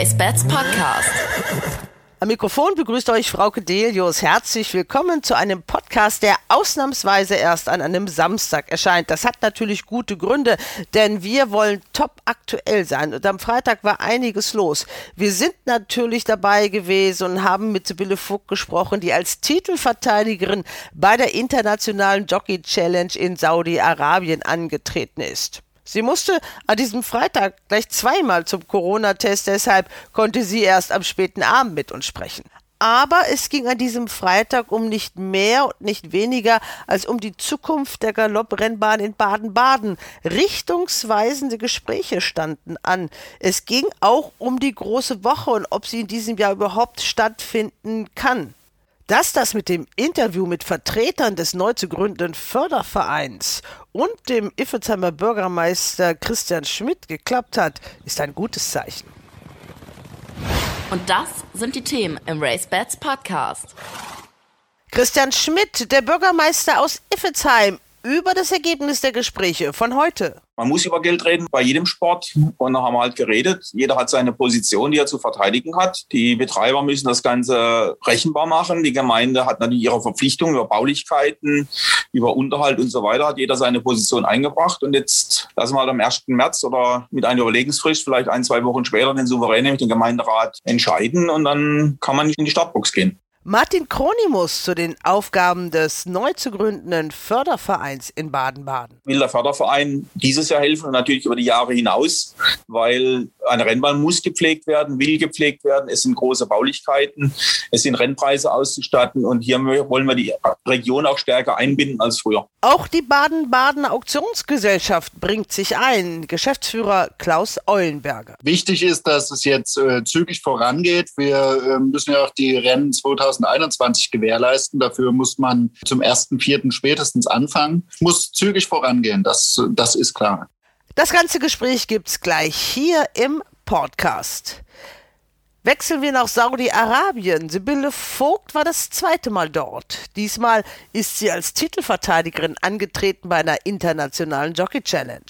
Race Bats Podcast. Am Mikrofon begrüßt euch Frau Delius. Herzlich willkommen zu einem Podcast, der ausnahmsweise erst an einem Samstag erscheint. Das hat natürlich gute Gründe, denn wir wollen top aktuell sein. Und am Freitag war einiges los. Wir sind natürlich dabei gewesen und haben mit Sibylle Vogt gesprochen, die als Titelverteidigerin bei der internationalen Jockey Challenge in Saudi-Arabien angetreten ist. Sie musste an diesem Freitag gleich zweimal zum Corona-Test, deshalb konnte sie erst am späten Abend mit uns sprechen. Aber es ging an diesem Freitag um nicht mehr und nicht weniger als um die Zukunft der Galopprennbahn in Baden-Baden. Richtungsweisende Gespräche standen an. Es ging auch um die große Woche und ob sie in diesem Jahr überhaupt stattfinden kann. Dass das mit dem Interview mit Vertretern des neu zu gründenden Fördervereins und dem Iffelsheimer Bürgermeister Christian Schmidt geklappt hat, ist ein gutes Zeichen. Und das sind die Themen im Race Bats Podcast. Christian Schmidt, der Bürgermeister aus Iffelsheim, über das Ergebnis der Gespräche von heute. Man muss über Geld reden bei jedem Sport. Und da haben wir halt geredet. Jeder hat seine Position, die er zu verteidigen hat. Die Betreiber müssen das Ganze rechenbar machen. Die Gemeinde hat natürlich ihre Verpflichtungen über Baulichkeiten, über Unterhalt und so weiter. Hat jeder seine Position eingebracht. Und jetzt lassen wir halt am 1. März oder mit einer Überlegungsfrist, vielleicht ein, zwei Wochen später, den Souverän, nämlich den Gemeinderat, entscheiden. Und dann kann man nicht in die Startbox gehen. Martin Kronimus zu den Aufgaben des neu zu gründenden Fördervereins in Baden-Baden. Will der Förderverein dieses Jahr helfen und natürlich über die Jahre hinaus, weil eine Rennbahn muss gepflegt werden, will gepflegt werden. Es sind große Baulichkeiten, es sind Rennpreise auszustatten und hier wollen wir die Region auch stärker einbinden als früher. Auch die Baden-Baden Auktionsgesellschaft bringt sich ein. Geschäftsführer Klaus Eulenberger. Wichtig ist, dass es jetzt äh, zügig vorangeht. Wir äh, müssen ja auch die Rennen 2000 2021 gewährleisten. Dafür muss man zum 1.4. spätestens anfangen. Muss zügig vorangehen, das, das ist klar. Das ganze Gespräch gibt es gleich hier im Podcast. Wechseln wir nach Saudi-Arabien. Sibylle Vogt war das zweite Mal dort. Diesmal ist sie als Titelverteidigerin angetreten bei einer internationalen Jockey Challenge.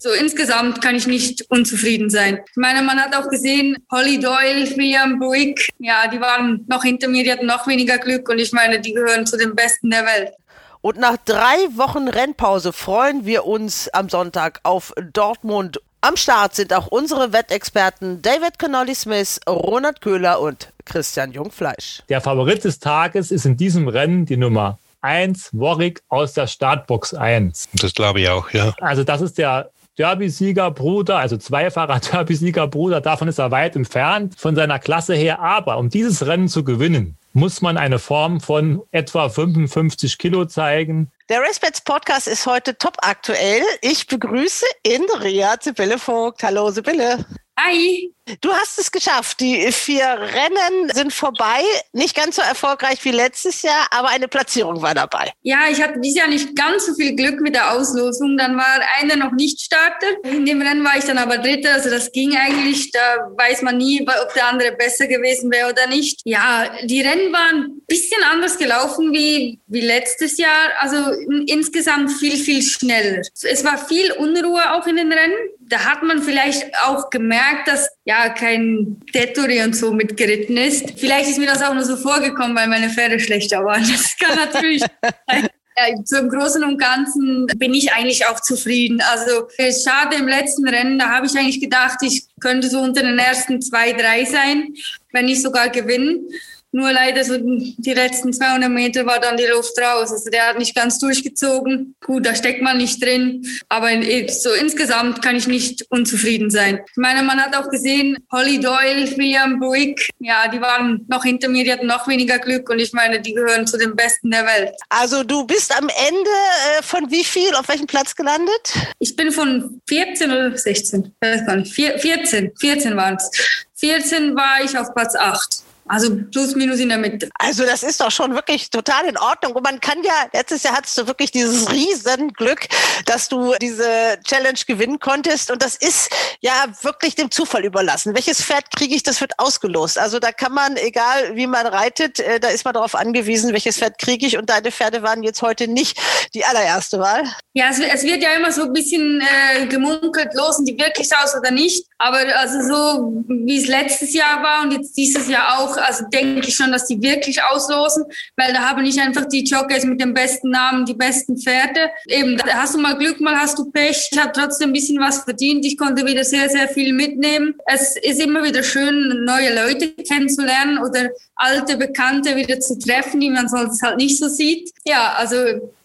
So insgesamt kann ich nicht unzufrieden sein. Ich meine, man hat auch gesehen, Holly Doyle, William Buick, ja, die waren noch hinter mir, die hatten noch weniger Glück und ich meine, die gehören zu den Besten der Welt. Und nach drei Wochen Rennpause freuen wir uns am Sonntag auf Dortmund. Am Start sind auch unsere Wettexperten David Connolly Smith, Ronald Köhler und Christian Jungfleisch. Der Favorit des Tages ist in diesem Rennen die Nummer 1, Warwick aus der Startbox 1. Das glaube ich auch, ja. Also das ist der Derby-Sieger Bruder, also zweifacher Derby-Sieger Bruder, davon ist er weit entfernt von seiner Klasse her. Aber um dieses Rennen zu gewinnen, muss man eine Form von etwa 55 Kilo zeigen. Der Respets Podcast ist heute top aktuell. Ich begrüße in Ria Sibylle Vogt. Hallo Sibylle. Hi. Du hast es geschafft. Die vier Rennen sind vorbei. Nicht ganz so erfolgreich wie letztes Jahr, aber eine Platzierung war dabei. Ja, ich hatte dieses Jahr nicht ganz so viel Glück mit der Auslosung. Dann war einer noch nicht Starter. In dem Rennen war ich dann aber Dritter. Also das ging eigentlich. Da weiß man nie, ob der andere besser gewesen wäre oder nicht. Ja, die Rennen waren ein bisschen anders gelaufen wie, wie letztes Jahr. Also insgesamt viel, viel schneller. Es war viel Unruhe auch in den Rennen. Da hat man vielleicht auch gemerkt, dass ja kein Teturi und so mitgeritten ist. Vielleicht ist mir das auch nur so vorgekommen, weil meine Pferde schlechter waren. Das kann natürlich sein. Ja, zum Großen und Ganzen bin ich eigentlich auch zufrieden. Also schade im letzten Rennen, da habe ich eigentlich gedacht, ich könnte so unter den ersten zwei, drei sein, wenn nicht sogar gewinnen. Nur leider so die letzten 200 Meter war dann die Luft raus. Also der hat nicht ganz durchgezogen. Gut, da steckt man nicht drin. Aber so insgesamt kann ich nicht unzufrieden sein. Ich meine, man hat auch gesehen, Holly Doyle, William Buick, ja, die waren noch hinter mir, die hatten noch weniger Glück. Und ich meine, die gehören zu den Besten der Welt. Also du bist am Ende äh, von wie viel, auf welchem Platz gelandet? Ich bin von 14 oder 16, ich weiß gar nicht, 14, 14 waren es. 14 war ich auf Platz 8. Also plus minus in der Mitte. Also das ist doch schon wirklich total in Ordnung. Und man kann ja, letztes Jahr hattest du wirklich dieses Riesenglück, dass du diese Challenge gewinnen konntest. Und das ist ja wirklich dem Zufall überlassen. Welches Pferd kriege ich, das wird ausgelost. Also da kann man, egal wie man reitet, äh, da ist man darauf angewiesen, welches Pferd kriege ich. Und deine Pferde waren jetzt heute nicht die allererste Wahl. Ja, es, es wird ja immer so ein bisschen äh, gemunkelt, losen die wirklich aus oder nicht. Aber also so, wie es letztes Jahr war und jetzt dieses Jahr auch, also denke ich schon, dass die wirklich auslosen, weil da haben nicht einfach die Jockeys mit dem besten Namen, die besten Pferde. Eben, da hast du mal Glück, mal hast du Pech. Ich habe trotzdem ein bisschen was verdient. Ich konnte wieder sehr, sehr viel mitnehmen. Es ist immer wieder schön, neue Leute kennenzulernen oder alte Bekannte wieder zu treffen, die man sonst halt nicht so sieht. Ja, also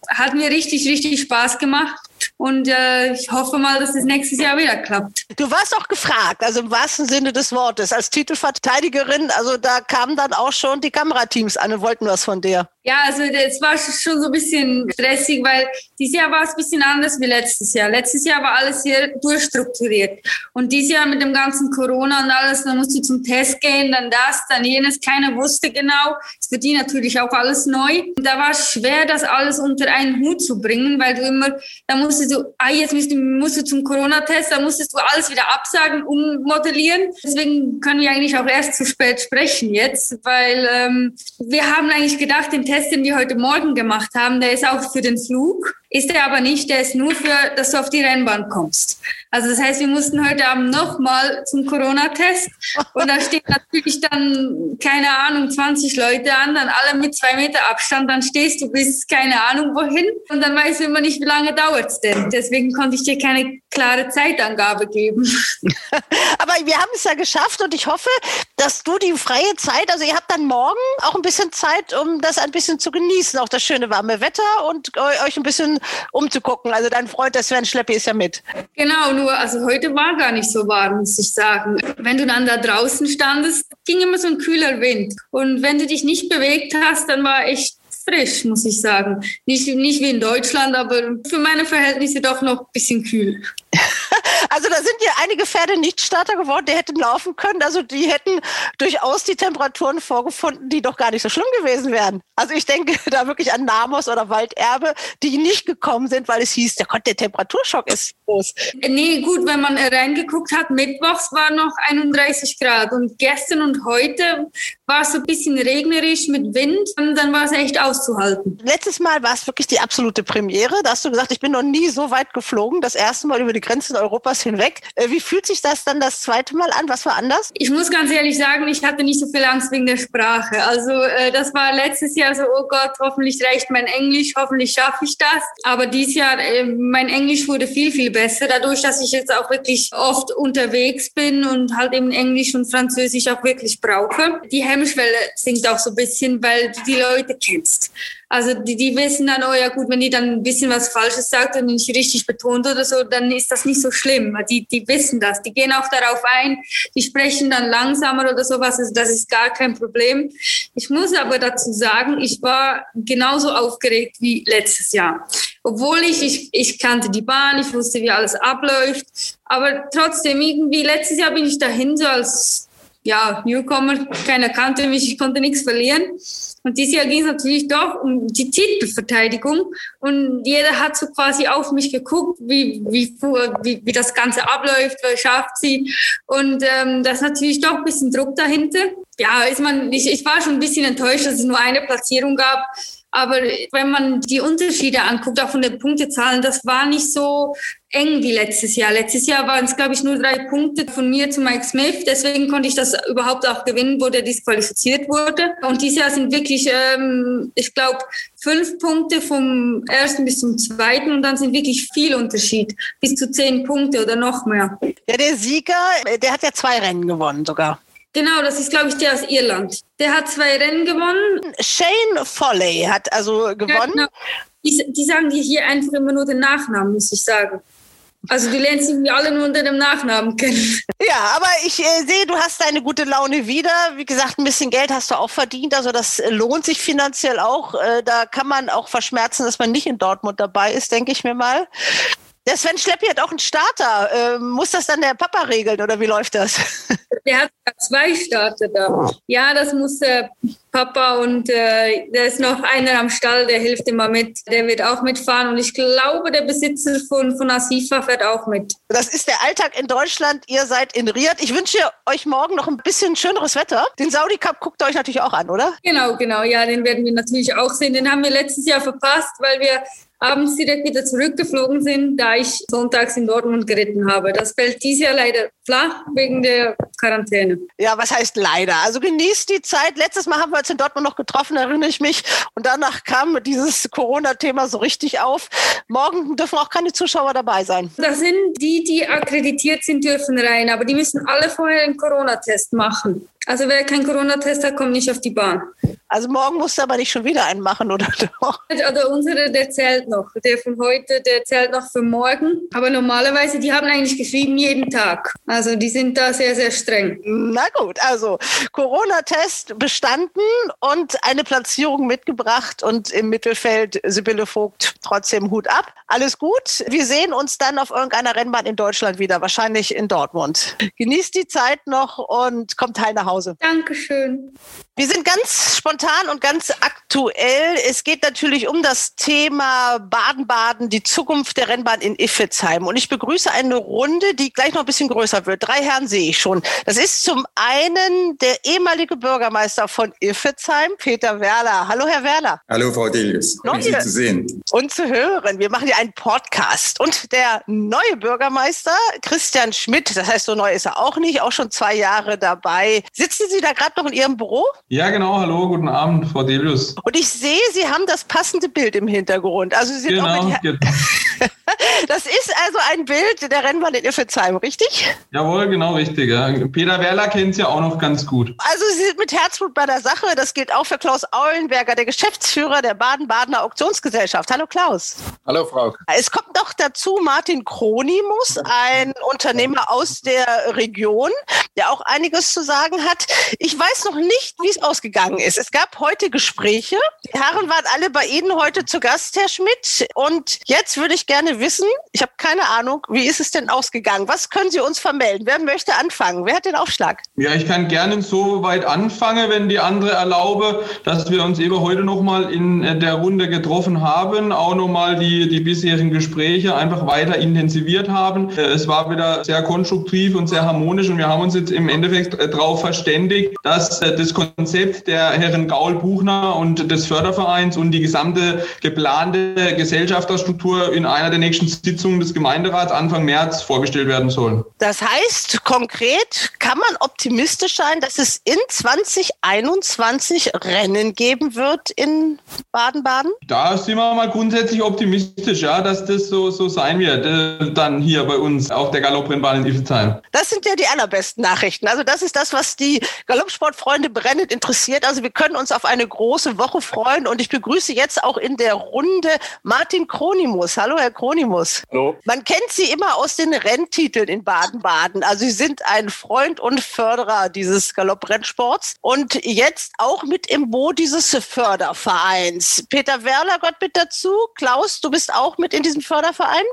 hat mir richtig, richtig Spaß gemacht. Und äh, ich hoffe mal, dass es nächstes Jahr wieder klappt. Du warst auch gefragt, also im wahrsten Sinne des Wortes, als Titelverteidigerin. Also da kamen dann auch schon die Kamerateams an und wollten was von dir. Ja, also es war schon so ein bisschen stressig, weil dieses Jahr war es ein bisschen anders wie letztes Jahr. Letztes Jahr war alles sehr durchstrukturiert. Und dieses Jahr mit dem ganzen Corona und alles, dann musst du zum Test gehen, dann das, dann jenes. Keiner wusste genau. Es für die natürlich auch alles neu. Und da war es schwer, das alles unter einen Hut zu bringen, weil du immer, da musstest du, ah, jetzt musst du, musst du zum Corona-Test, da musstest du alles wieder absagen, ummodellieren. Deswegen können wir eigentlich auch erst zu spät sprechen jetzt, weil ähm, wir haben eigentlich gedacht, den Test, den wir heute Morgen gemacht haben, der ist auch für den Flug. Ist er aber nicht, der ist nur für, dass du auf die Rennbahn kommst. Also das heißt, wir mussten heute Abend nochmal zum Corona-Test und da steht natürlich dann, keine Ahnung, 20 Leute an, dann alle mit zwei Meter Abstand, dann stehst du bis keine Ahnung wohin und dann weißt du immer nicht, wie lange dauert es denn. Deswegen konnte ich dir keine klare Zeitangabe geben. aber wir haben es ja geschafft und ich hoffe, dass du die freie Zeit, also ihr habt dann morgen auch ein bisschen Zeit, um das ein bisschen zu genießen, auch das schöne warme Wetter und euch ein bisschen umzugucken. Also dein Freund, der Sven Schleppi, ist ja mit. Genau, nur, also heute war gar nicht so warm, muss ich sagen. Wenn du dann da draußen standest, ging immer so ein kühler Wind. Und wenn du dich nicht bewegt hast, dann war echt frisch, muss ich sagen. Nicht, nicht wie in Deutschland, aber für meine Verhältnisse doch noch ein bisschen kühl. Also da sind ja einige Pferde nicht Starter geworden, die hätten laufen können. Also die hätten durchaus die Temperaturen vorgefunden, die doch gar nicht so schlimm gewesen wären. Also ich denke da wirklich an Namos oder Walderbe, die nicht gekommen sind, weil es hieß, der, der Temperaturschock ist groß. Nee, gut, wenn man reingeguckt hat, mittwochs war noch 31 Grad und gestern und heute war es so ein bisschen regnerisch mit Wind und dann war es echt auszuhalten. Letztes Mal war es wirklich die absolute Premiere. Da hast du gesagt, ich bin noch nie so weit geflogen, das erste Mal über die Grenzen Europas hinweg. Äh, wie fühlt sich das dann das zweite Mal an? Was war anders? Ich muss ganz ehrlich sagen, ich hatte nicht so viel Angst wegen der Sprache. Also äh, das war letztes Jahr so, oh Gott, hoffentlich reicht mein Englisch, hoffentlich schaffe ich das. Aber dieses Jahr, äh, mein Englisch wurde viel, viel besser, dadurch, dass ich jetzt auch wirklich oft unterwegs bin und halt eben Englisch und Französisch auch wirklich brauche. Die Hemmschwelle sinkt auch so ein bisschen, weil du die Leute kennst. Also die, die wissen dann, oh ja gut, wenn die dann ein bisschen was Falsches sagt und nicht richtig betont oder so, dann ist das nicht so schlimm. Die, die wissen das, die gehen auch darauf ein, die sprechen dann langsamer oder sowas, also das ist gar kein Problem. Ich muss aber dazu sagen, ich war genauso aufgeregt wie letztes Jahr. Obwohl ich, ich, ich kannte die Bahn, ich wusste, wie alles abläuft, aber trotzdem irgendwie, letztes Jahr bin ich dahin so als ja, Newcomer, keiner kannte mich, ich konnte nichts verlieren. Und dieses Jahr ging es natürlich doch um die Titelverteidigung. Und jeder hat so quasi auf mich geguckt, wie, wie, wie, wie das Ganze abläuft, wer schafft sie. Und ähm, das ist natürlich doch ein bisschen Druck dahinter. Ja, ist man, ich, ich war schon ein bisschen enttäuscht, dass es nur eine Platzierung gab. Aber wenn man die Unterschiede anguckt, auch von den Punktezahlen, das war nicht so eng wie letztes Jahr. Letztes Jahr waren es, glaube ich, nur drei Punkte von mir zu Mike Smith. Deswegen konnte ich das überhaupt auch gewinnen, wo der disqualifiziert wurde. Und dieses Jahr sind wirklich, ähm, ich glaube, fünf Punkte vom ersten bis zum zweiten und dann sind wirklich viel Unterschied. Bis zu zehn Punkte oder noch mehr. Ja, der Sieger, der hat ja zwei Rennen gewonnen sogar. Genau, das ist, glaube ich, der aus Irland. Der hat zwei Rennen gewonnen. Shane Foley hat also gewonnen. Ja, genau. die, die, sagen dir hier einfach immer nur den Nachnamen, muss ich sagen. Also du lernst irgendwie alle nur unter dem Nachnamen kennen. Ja, aber ich äh, sehe, du hast deine gute Laune wieder. Wie gesagt, ein bisschen Geld hast du auch verdient. Also das lohnt sich finanziell auch. Äh, da kann man auch verschmerzen, dass man nicht in Dortmund dabei ist, denke ich mir mal. Der Sven Schleppi hat auch einen Starter. Ähm, muss das dann der Papa regeln oder wie läuft das? Der hat zwei Starter da. Ja, das muss der Papa und äh, da ist noch einer am Stall, der hilft immer mit. Der wird auch mitfahren und ich glaube, der Besitzer von, von Asifa fährt auch mit. Das ist der Alltag in Deutschland. Ihr seid in Riyadh. Ich wünsche euch morgen noch ein bisschen schöneres Wetter. Den Saudi Cup guckt ihr euch natürlich auch an, oder? Genau, genau. Ja, den werden wir natürlich auch sehen. Den haben wir letztes Jahr verpasst, weil wir abends direkt wieder zurückgeflogen sind, da ich sonntags in Dortmund geritten habe. Das fällt dieses Jahr leider flach wegen der Quarantäne. Ja, was heißt leider? Also genießt die Zeit. Letztes Mal haben wir uns in Dortmund noch getroffen, erinnere ich mich. Und danach kam dieses Corona-Thema so richtig auf. Morgen dürfen auch keine Zuschauer dabei sein. Das sind die, die akkreditiert sind, dürfen rein, aber die müssen alle vorher einen Corona-Test machen. Also wer keinen Corona-Test hat, kommt nicht auf die Bahn. Also morgen musst du aber nicht schon wieder einen machen, oder doch? Also unsere, der zählt noch. Der von heute, der zählt noch für morgen. Aber normalerweise, die haben eigentlich geschrieben jeden Tag. Also die sind da sehr, sehr streng. Na gut, also Corona-Test bestanden und eine Platzierung mitgebracht und im Mittelfeld Sibylle Vogt trotzdem Hut ab. Alles gut. Wir sehen uns dann auf irgendeiner Rennbahn in Deutschland wieder, wahrscheinlich in Dortmund. Genießt die Zeit noch und kommt heil nach Hause. Dankeschön. Wir sind ganz spontan und ganz aktuell. Es geht natürlich um das Thema Baden-Baden, die Zukunft der Rennbahn in Iffezheim. Und ich begrüße eine Runde, die gleich noch ein bisschen größer wird. Drei Herren sehe ich schon. Das ist zum einen der ehemalige Bürgermeister von Iffezheim, Peter Werler. Hallo, Herr Werler. Hallo, Frau Delius. Schön, Sie zu sehen. Und zu hören. Wir machen ja einen Podcast. Und der neue Bürgermeister, Christian Schmidt, das heißt, so neu ist er auch nicht, auch schon zwei Jahre dabei. Sitzen Sie da gerade noch in Ihrem Büro? Ja, genau. Hallo, guten Abend, Frau Delius. Und ich sehe, Sie haben das passende Bild im Hintergrund. Also Sie sind genau, auch mit. Das ist also ein Bild der Rennbahn in Iffezheim, richtig? Jawohl, genau richtig. Ja. Peter Werler kennt Sie ja auch noch ganz gut. Also Sie sind mit Herzblut bei der Sache. Das gilt auch für Klaus Aulenberger, der Geschäftsführer der Baden-Badener Auktionsgesellschaft. Hallo Klaus. Hallo Frau. Es kommt noch dazu Martin Kronimus, ein Unternehmer aus der Region, der auch einiges zu sagen hat. Ich weiß noch nicht, wie es ausgegangen ist. Es gab heute Gespräche. Die Herren waren alle bei Ihnen heute zu Gast, Herr Schmidt. Und jetzt würde ich gerne wissen, ich habe keine Ahnung, wie ist es denn ausgegangen? Was können Sie uns vermelden? Wer möchte anfangen? Wer hat den Aufschlag? Ja, ich kann gerne so weit anfangen, wenn die andere erlaube, dass wir uns eben heute nochmal in äh, der Runde getroffen haben, auch nochmal die, die bisherigen Gespräche einfach weiter intensiviert haben. Äh, Es war wieder sehr konstruktiv und sehr harmonisch und wir haben uns jetzt im Endeffekt darauf verständigt, dass äh, das Konzept der Herren Gaul Buchner und des Fördervereins und die gesamte geplante Gesellschafterstruktur in einer der nächsten Sitzungen des Gemeinderats Anfang März vorgestellt werden sollen. Das heißt, konkret kann man optimistisch sein, dass es in 2021 Rennen geben wird in Baden-Baden? Da sind wir mal grundsätzlich optimistisch, ja, dass das so, so sein wird, äh, dann hier bei uns auf der Galopprennbahn in Iffezheim. Das sind ja die allerbesten Nachrichten. Also das ist das, was die Galoppsportfreunde brennend interessiert. Also wir können uns auf eine große Woche freuen und ich begrüße jetzt auch in der Runde Martin Kronimus. Hallo, Herr Kronimus. Hallo. Man kennt Sie immer aus den Renntiteln in Baden-Baden. Also Sie sind ein Freund und Förderer dieses Galopprennsports und jetzt auch mit im Boot dieses Fördervereins. Peter Werler gehört mit dazu. Klaus, du bist auch mit in diesem Förderverein?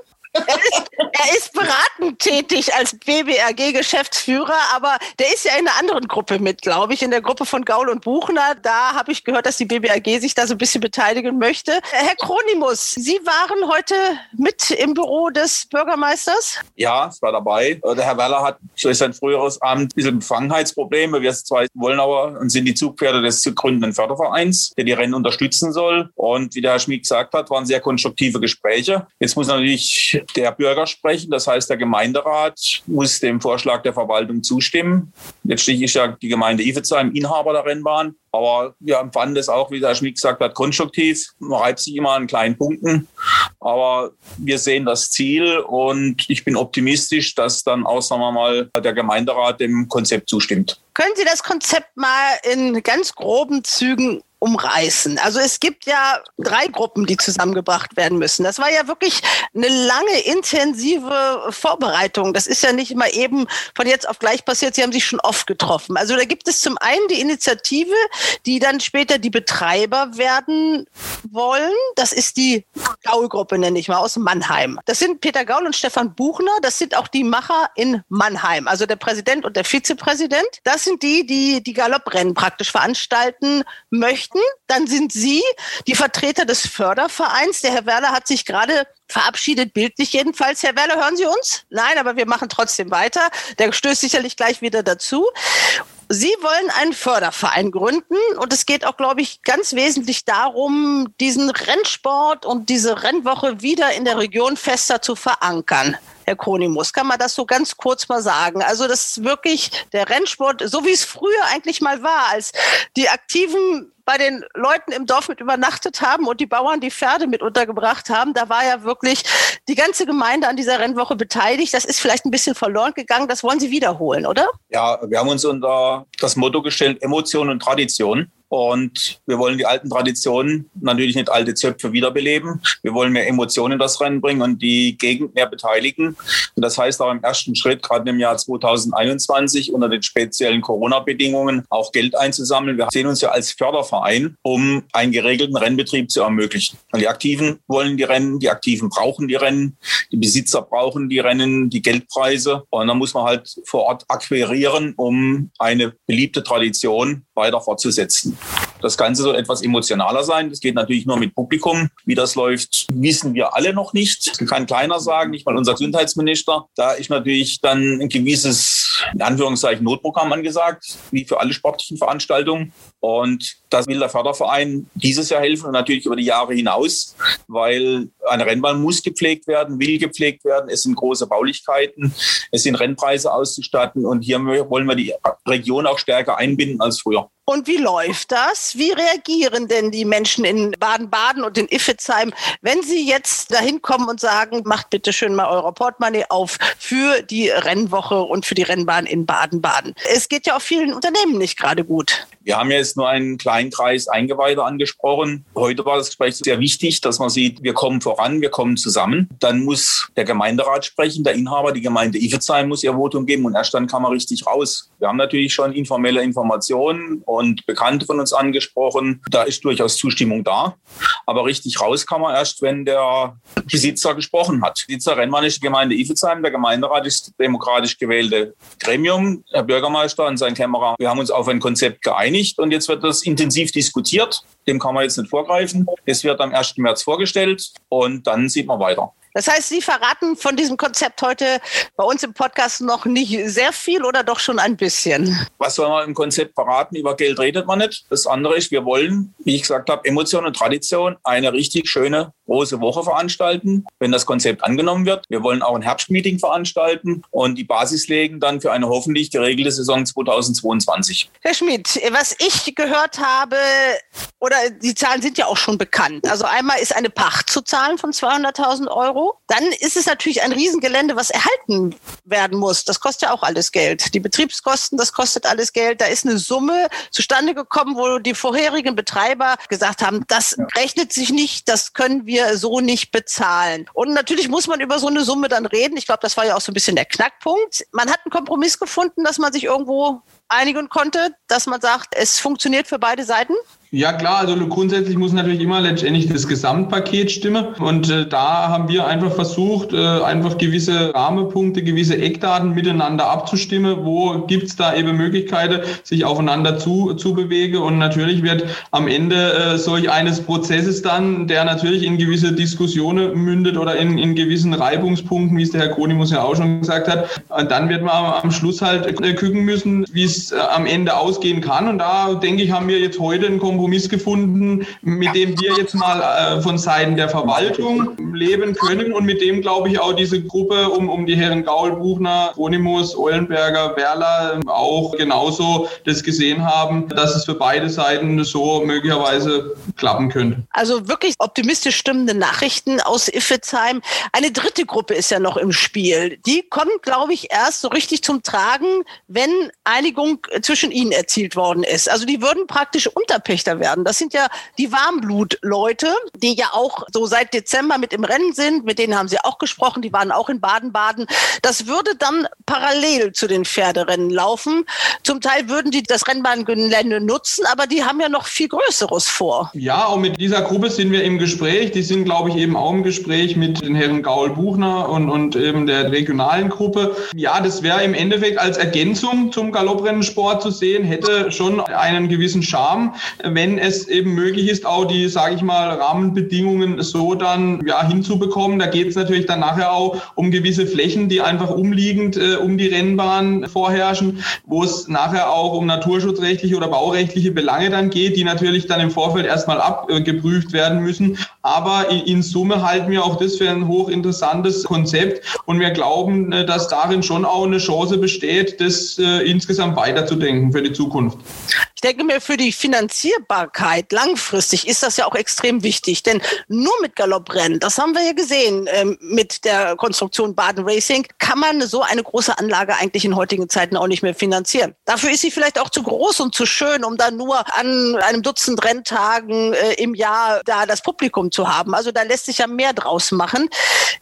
Er ist, er beratend tätig als BBRG-Geschäftsführer, aber der ist ja in einer anderen Gruppe mit, glaube ich, in der Gruppe von Gaul und Buchner. Da habe ich gehört, dass die BBRG sich da so ein bisschen beteiligen möchte. Herr Kronimus, Sie waren heute mit im Büro des Bürgermeisters? Ja, es war dabei. Der Herr Werler hat durch sein früheres Amt ein bisschen Befangenheitsprobleme. Wir zwei wollen aber und sind die Zugpferde des zu gründenden Fördervereins, der die Rennen unterstützen soll. Und wie der Herr Schmied gesagt hat, waren sehr konstruktive Gespräche. Jetzt muss natürlich der Bürger sprechen. Das heißt, der Gemeinderat muss dem Vorschlag der Verwaltung zustimmen. Letztlich ist ja die Gemeinde Iffezheim Inhaber der Rennbahn. Aber wir empfanden das auch, wie der Schmidt gesagt hat, konstruktiv. Man reibt sich immer an kleinen Punkten. Aber wir sehen das Ziel und ich bin optimistisch, dass dann auch, sagen wir mal, der Gemeinderat dem Konzept zustimmt. Können Sie das Konzept mal in ganz groben Zügen umreißen. Also es gibt ja drei Gruppen, die zusammengebracht werden müssen. Das war ja wirklich eine lange, intensive Vorbereitung. Das ist ja nicht mal eben von jetzt auf gleich passiert. Sie haben sich schon oft getroffen. Also da gibt es zum einen die Initiative, die dann später die Betreiber werden wollen. Das ist die Gaul-Gruppe, nenne ich mal, aus Mannheim. Das sind Peter Gaul und Stefan Buchner. Das sind auch die Macher in Mannheim. Also der Präsident und der Vizepräsident. Das sind die, die die Galopprennen praktisch veranstalten möchten berichten. Dann sind Sie die Vertreter des Fördervereins. Der Herr Werler hat sich gerade verabschiedet, bildlich jedenfalls. Herr Werler, hören Sie uns? Nein, aber wir machen trotzdem weiter. Der stößt sicherlich gleich wieder dazu. Sie wollen einen Förderverein gründen und es geht auch, glaube ich, ganz wesentlich darum, diesen Rennsport und diese Rennwoche wieder in der Region fester zu verankern. Herr Kronimus, kann man das so ganz kurz mal sagen? Also das ist wirklich der Rennsport, so wie es früher eigentlich mal war, als die Aktiven bei den Leuten im Dorf mit übernachtet haben und die Bauern die Pferde mit untergebracht haben. Da war ja wirklich die ganze Gemeinde an dieser Rennwoche beteiligt. Das ist vielleicht ein bisschen verloren gegangen. Das wollen Sie wiederholen, oder? Ja, wir haben uns unter das Motto gestellt, Emotion und Tradition. Und wir wollen die alten Traditionen, natürlich nicht alte Zöpfe wiederbeleben. Wir wollen mehr Emotionen in das Rennen bringen und die Gegend mehr beteiligen. Und das heißt auch im ersten Schritt, gerade im Jahr 2021, unter den speziellen Corona-Bedingungen auch Geld einzusammeln. Wir sehen uns ja als Förderverein, um einen geregelten Rennbetrieb zu ermöglichen. Und die Aktiven wollen die Rennen, die Aktiven brauchen die Rennen, die Besitzer brauchen die Rennen, die Geldpreise. Und dann muss man halt vor Ort akquirieren, um eine beliebte Tradition weiter fortzusetzen. Das Ganze soll etwas emotionaler sein. Das geht natürlich nur mit Publikum. Wie das läuft, wissen wir alle noch nicht. Das kann keiner sagen, nicht mal unser Gesundheitsminister. Da ist natürlich dann ein gewisses, in Anführungszeichen, Notprogramm angesagt, wie für alle sportlichen Veranstaltungen. Und das will der Förderverein dieses Jahr helfen und natürlich über die Jahre hinaus, weil eine Rennbahn muss gepflegt werden, will gepflegt werden. Es sind große Baulichkeiten, es sind Rennpreise auszustatten und hier wollen wir die Region auch stärker einbinden als früher. Und wie läuft das? Wie reagieren denn die Menschen in Baden-Baden und in Iffezheim, wenn sie jetzt dahin kommen und sagen, macht bitte schön mal eure Portemonnaie auf für die Rennwoche und für die Rennbahn in Baden-Baden? Es geht ja auch vielen Unternehmen nicht gerade gut. Wir haben jetzt nur einen kleinen Kreis Eingeweihter angesprochen. Heute war das Gespräch sehr wichtig, dass man sieht, wir kommen voran, wir kommen zusammen. Dann muss der Gemeinderat sprechen, der Inhaber, die Gemeinde Iffezheim muss ihr Votum geben und erst dann kann man richtig raus. Wir haben natürlich schon informelle Informationen Bekannte von uns angesprochen. Da ist durchaus Zustimmung da. Aber richtig raus kann man erst, wenn der Besitzer gesprochen hat. Besitzer Rennmann ist die Gemeinde Iffezheim. Der Gemeinderat ist demokratisch gewählte Gremium. Der Bürgermeister und sein Kämmerer. Wir haben uns auf ein Konzept geeinigt und jetzt wird das intensiv diskutiert. Dem kann man jetzt nicht vorgreifen. Es wird am 1. März vorgestellt und dann sieht man weiter. Das heißt, Sie verraten von diesem Konzept heute bei uns im Podcast noch nicht sehr viel oder doch schon ein bisschen? Was soll man im Konzept verraten? Über Geld redet man nicht. Das andere ist, wir wollen, wie ich gesagt habe, Emotion und Tradition, eine richtig schöne große Woche veranstalten, wenn das Konzept angenommen wird. Wir wollen auch ein Herbstmeeting veranstalten und die Basis legen dann für eine hoffentlich geregelte Saison 2022. Herr Schmidt, was ich gehört habe, oder die Zahlen sind ja auch schon bekannt. Also einmal ist eine Pacht zu zahlen von 200.000 Euro. Dann ist es natürlich ein Riesengelände, was erhalten werden muss. Das kostet ja auch alles Geld. Die Betriebskosten, das kostet alles Geld. Da ist eine Summe zustande gekommen, wo die vorherigen Betreiber gesagt haben, das rechnet sich nicht, das können wir wir so nicht bezahlen. Und natürlich muss man über so eine Summe dann reden. Ich glaube, das war ja auch so ein bisschen der Knackpunkt. Man hat einen Kompromiss gefunden, dass man sich irgendwo einigen konnte, dass man sagt, es funktioniert für beide Seiten? Ja klar, also grundsätzlich muss natürlich immer letztendlich das Gesamtpaket stimmen. Und äh, da haben wir einfach versucht, äh, einfach gewisse Rahmenpunkte, gewisse Eckdaten miteinander abzustimmen. Wo gibt's da eben Möglichkeiten, sich aufeinander zu, zu bewegen? Und natürlich wird am Ende äh, solch eines Prozesses dann, der natürlich in gewisse Diskussionen mündet oder in, in gewissen Reibungspunkten, wie es der Herr Kronimus ja auch schon gesagt hat, dann wird man am Schluss halt äh, gucken müssen, wie es äh, am Ende ausgehen kann. Und da denke ich, haben wir jetzt heute einen Kompromiss gefunden, mit dem wir jetzt mal äh, von Seiten der Verwaltung leben können und mit dem, glaube ich, auch diese Gruppe um, um die Herren Gaul, Buchner, Onimus, Eulenberger, Werler auch genauso das gesehen haben, dass es für beide Seiten so möglicherweise klappen könnte. Also wirklich optimistisch stimmende Nachrichten aus Iffezheim. Eine dritte Gruppe ist ja noch im Spiel. Die kommt, glaube ich, erst so richtig zum Tragen, wenn Einigung zwischen ihnen erzielt worden ist. Also die würden praktisch Unterpächter Schiedsrichter werden. Das sind ja die Warmblutleute, die ja auch so seit Dezember mit im Rennen sind. Mit denen haben Sie auch gesprochen. Die waren auch in Baden-Baden. Das würde dann parallel zu den Pferderennen laufen. Zum Teil würden die das Rennbahngelände nutzen, aber die haben ja noch viel Größeres vor. Ja, auch mit dieser Gruppe sind wir im Gespräch. Die sind, glaube ich, eben auch im Gespräch mit den Herren Gaul Buchner und, und eben der regionalen Gruppe. Ja, das wäre im Endeffekt als Ergänzung zum Galopprennensport zu sehen, hätte schon einen gewissen Charme, es eben möglich ist, auch die, sage ich mal, Rahmenbedingungen so dann ja hinzubekommen. Da geht es natürlich dann nachher auch um gewisse Flächen, die einfach umliegend äh, um die Rennbahn vorherrschen, wo es nachher auch um naturschutzrechtliche oder baurechtliche Belange dann geht, die natürlich dann im Vorfeld erstmal abgeprüft werden müssen. Aber in, in Summe halten wir auch das für ein hochinteressantes Konzept und wir glauben, äh, dass darin schon auch eine Chance besteht, das äh, insgesamt weiterzudenken für die Zukunft. Ich denke mir, für die Finanzierbarkeit langfristig ist das ja auch extrem wichtig, denn nur mit Galopprennen, das haben wir ja gesehen ähm, mit der Konstruktion Baden Racing, kann man so eine große Anlage eigentlich in heutigen Zeiten auch nicht mehr finanzieren. Dafür ist sie vielleicht auch zu groß und zu schön, um dann nur an einem Dutzend Renntagen äh, im Jahr da das Publikum zu haben. Also da lässt sich ja mehr draus machen.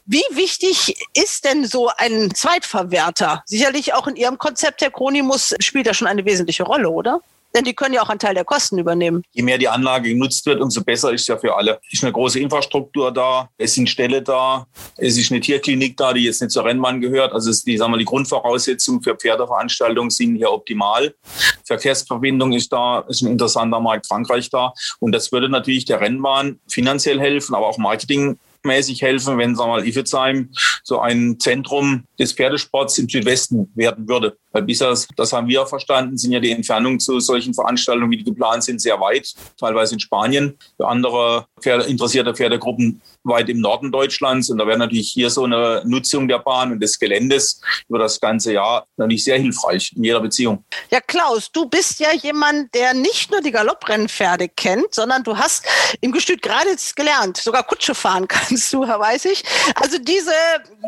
Wie wichtig ist denn so ein Zweitverwerter? Sicherlich auch in Ihrem Konzept, Herr Kronimus, spielt das schon eine wesentliche Rolle, oder? Denn die können ja auch einen Teil der Kosten übernehmen. Je mehr die Anlage genutzt wird, umso besser ist es ja für alle. Es ist eine große Infrastruktur da, es sind Ställe da, es ist eine Tierklinik da, die jetzt nicht zur Rennbahn gehört. Also die, sagen wir, die Grundvoraussetzungen für Pferdeveranstaltungen sind hier optimal. Verkehrsverbindung ist da, ist ein interessanter Markt Frankreich da. Und das würde natürlich der Rennbahn finanziell helfen, aber auch Marketing mäßig helfen, wenn, sagen wir mal, Iffezheim so ein Zentrum des Pferdesports im Südwesten werden würde. Weil bisher, das haben wir verstanden, sind ja die Entfernungen zu solchen Veranstaltungen, wie die geplant sind, sehr weit, teilweise in Spanien. Für andere Pferde, interessierte Pferdegruppen weit im Norden Deutschlands. Und da wäre natürlich hier so eine Nutzung der Bahn und des Geländes über das ganze Jahr natürlich sehr hilfreich in jeder Beziehung. Ja, Klaus, du bist ja jemand, der nicht nur die Galopprennpferde kennt, sondern du hast im Gestüt gerade gelernt, sogar Kutsche fahren kannst du, weiß ich. Also diese,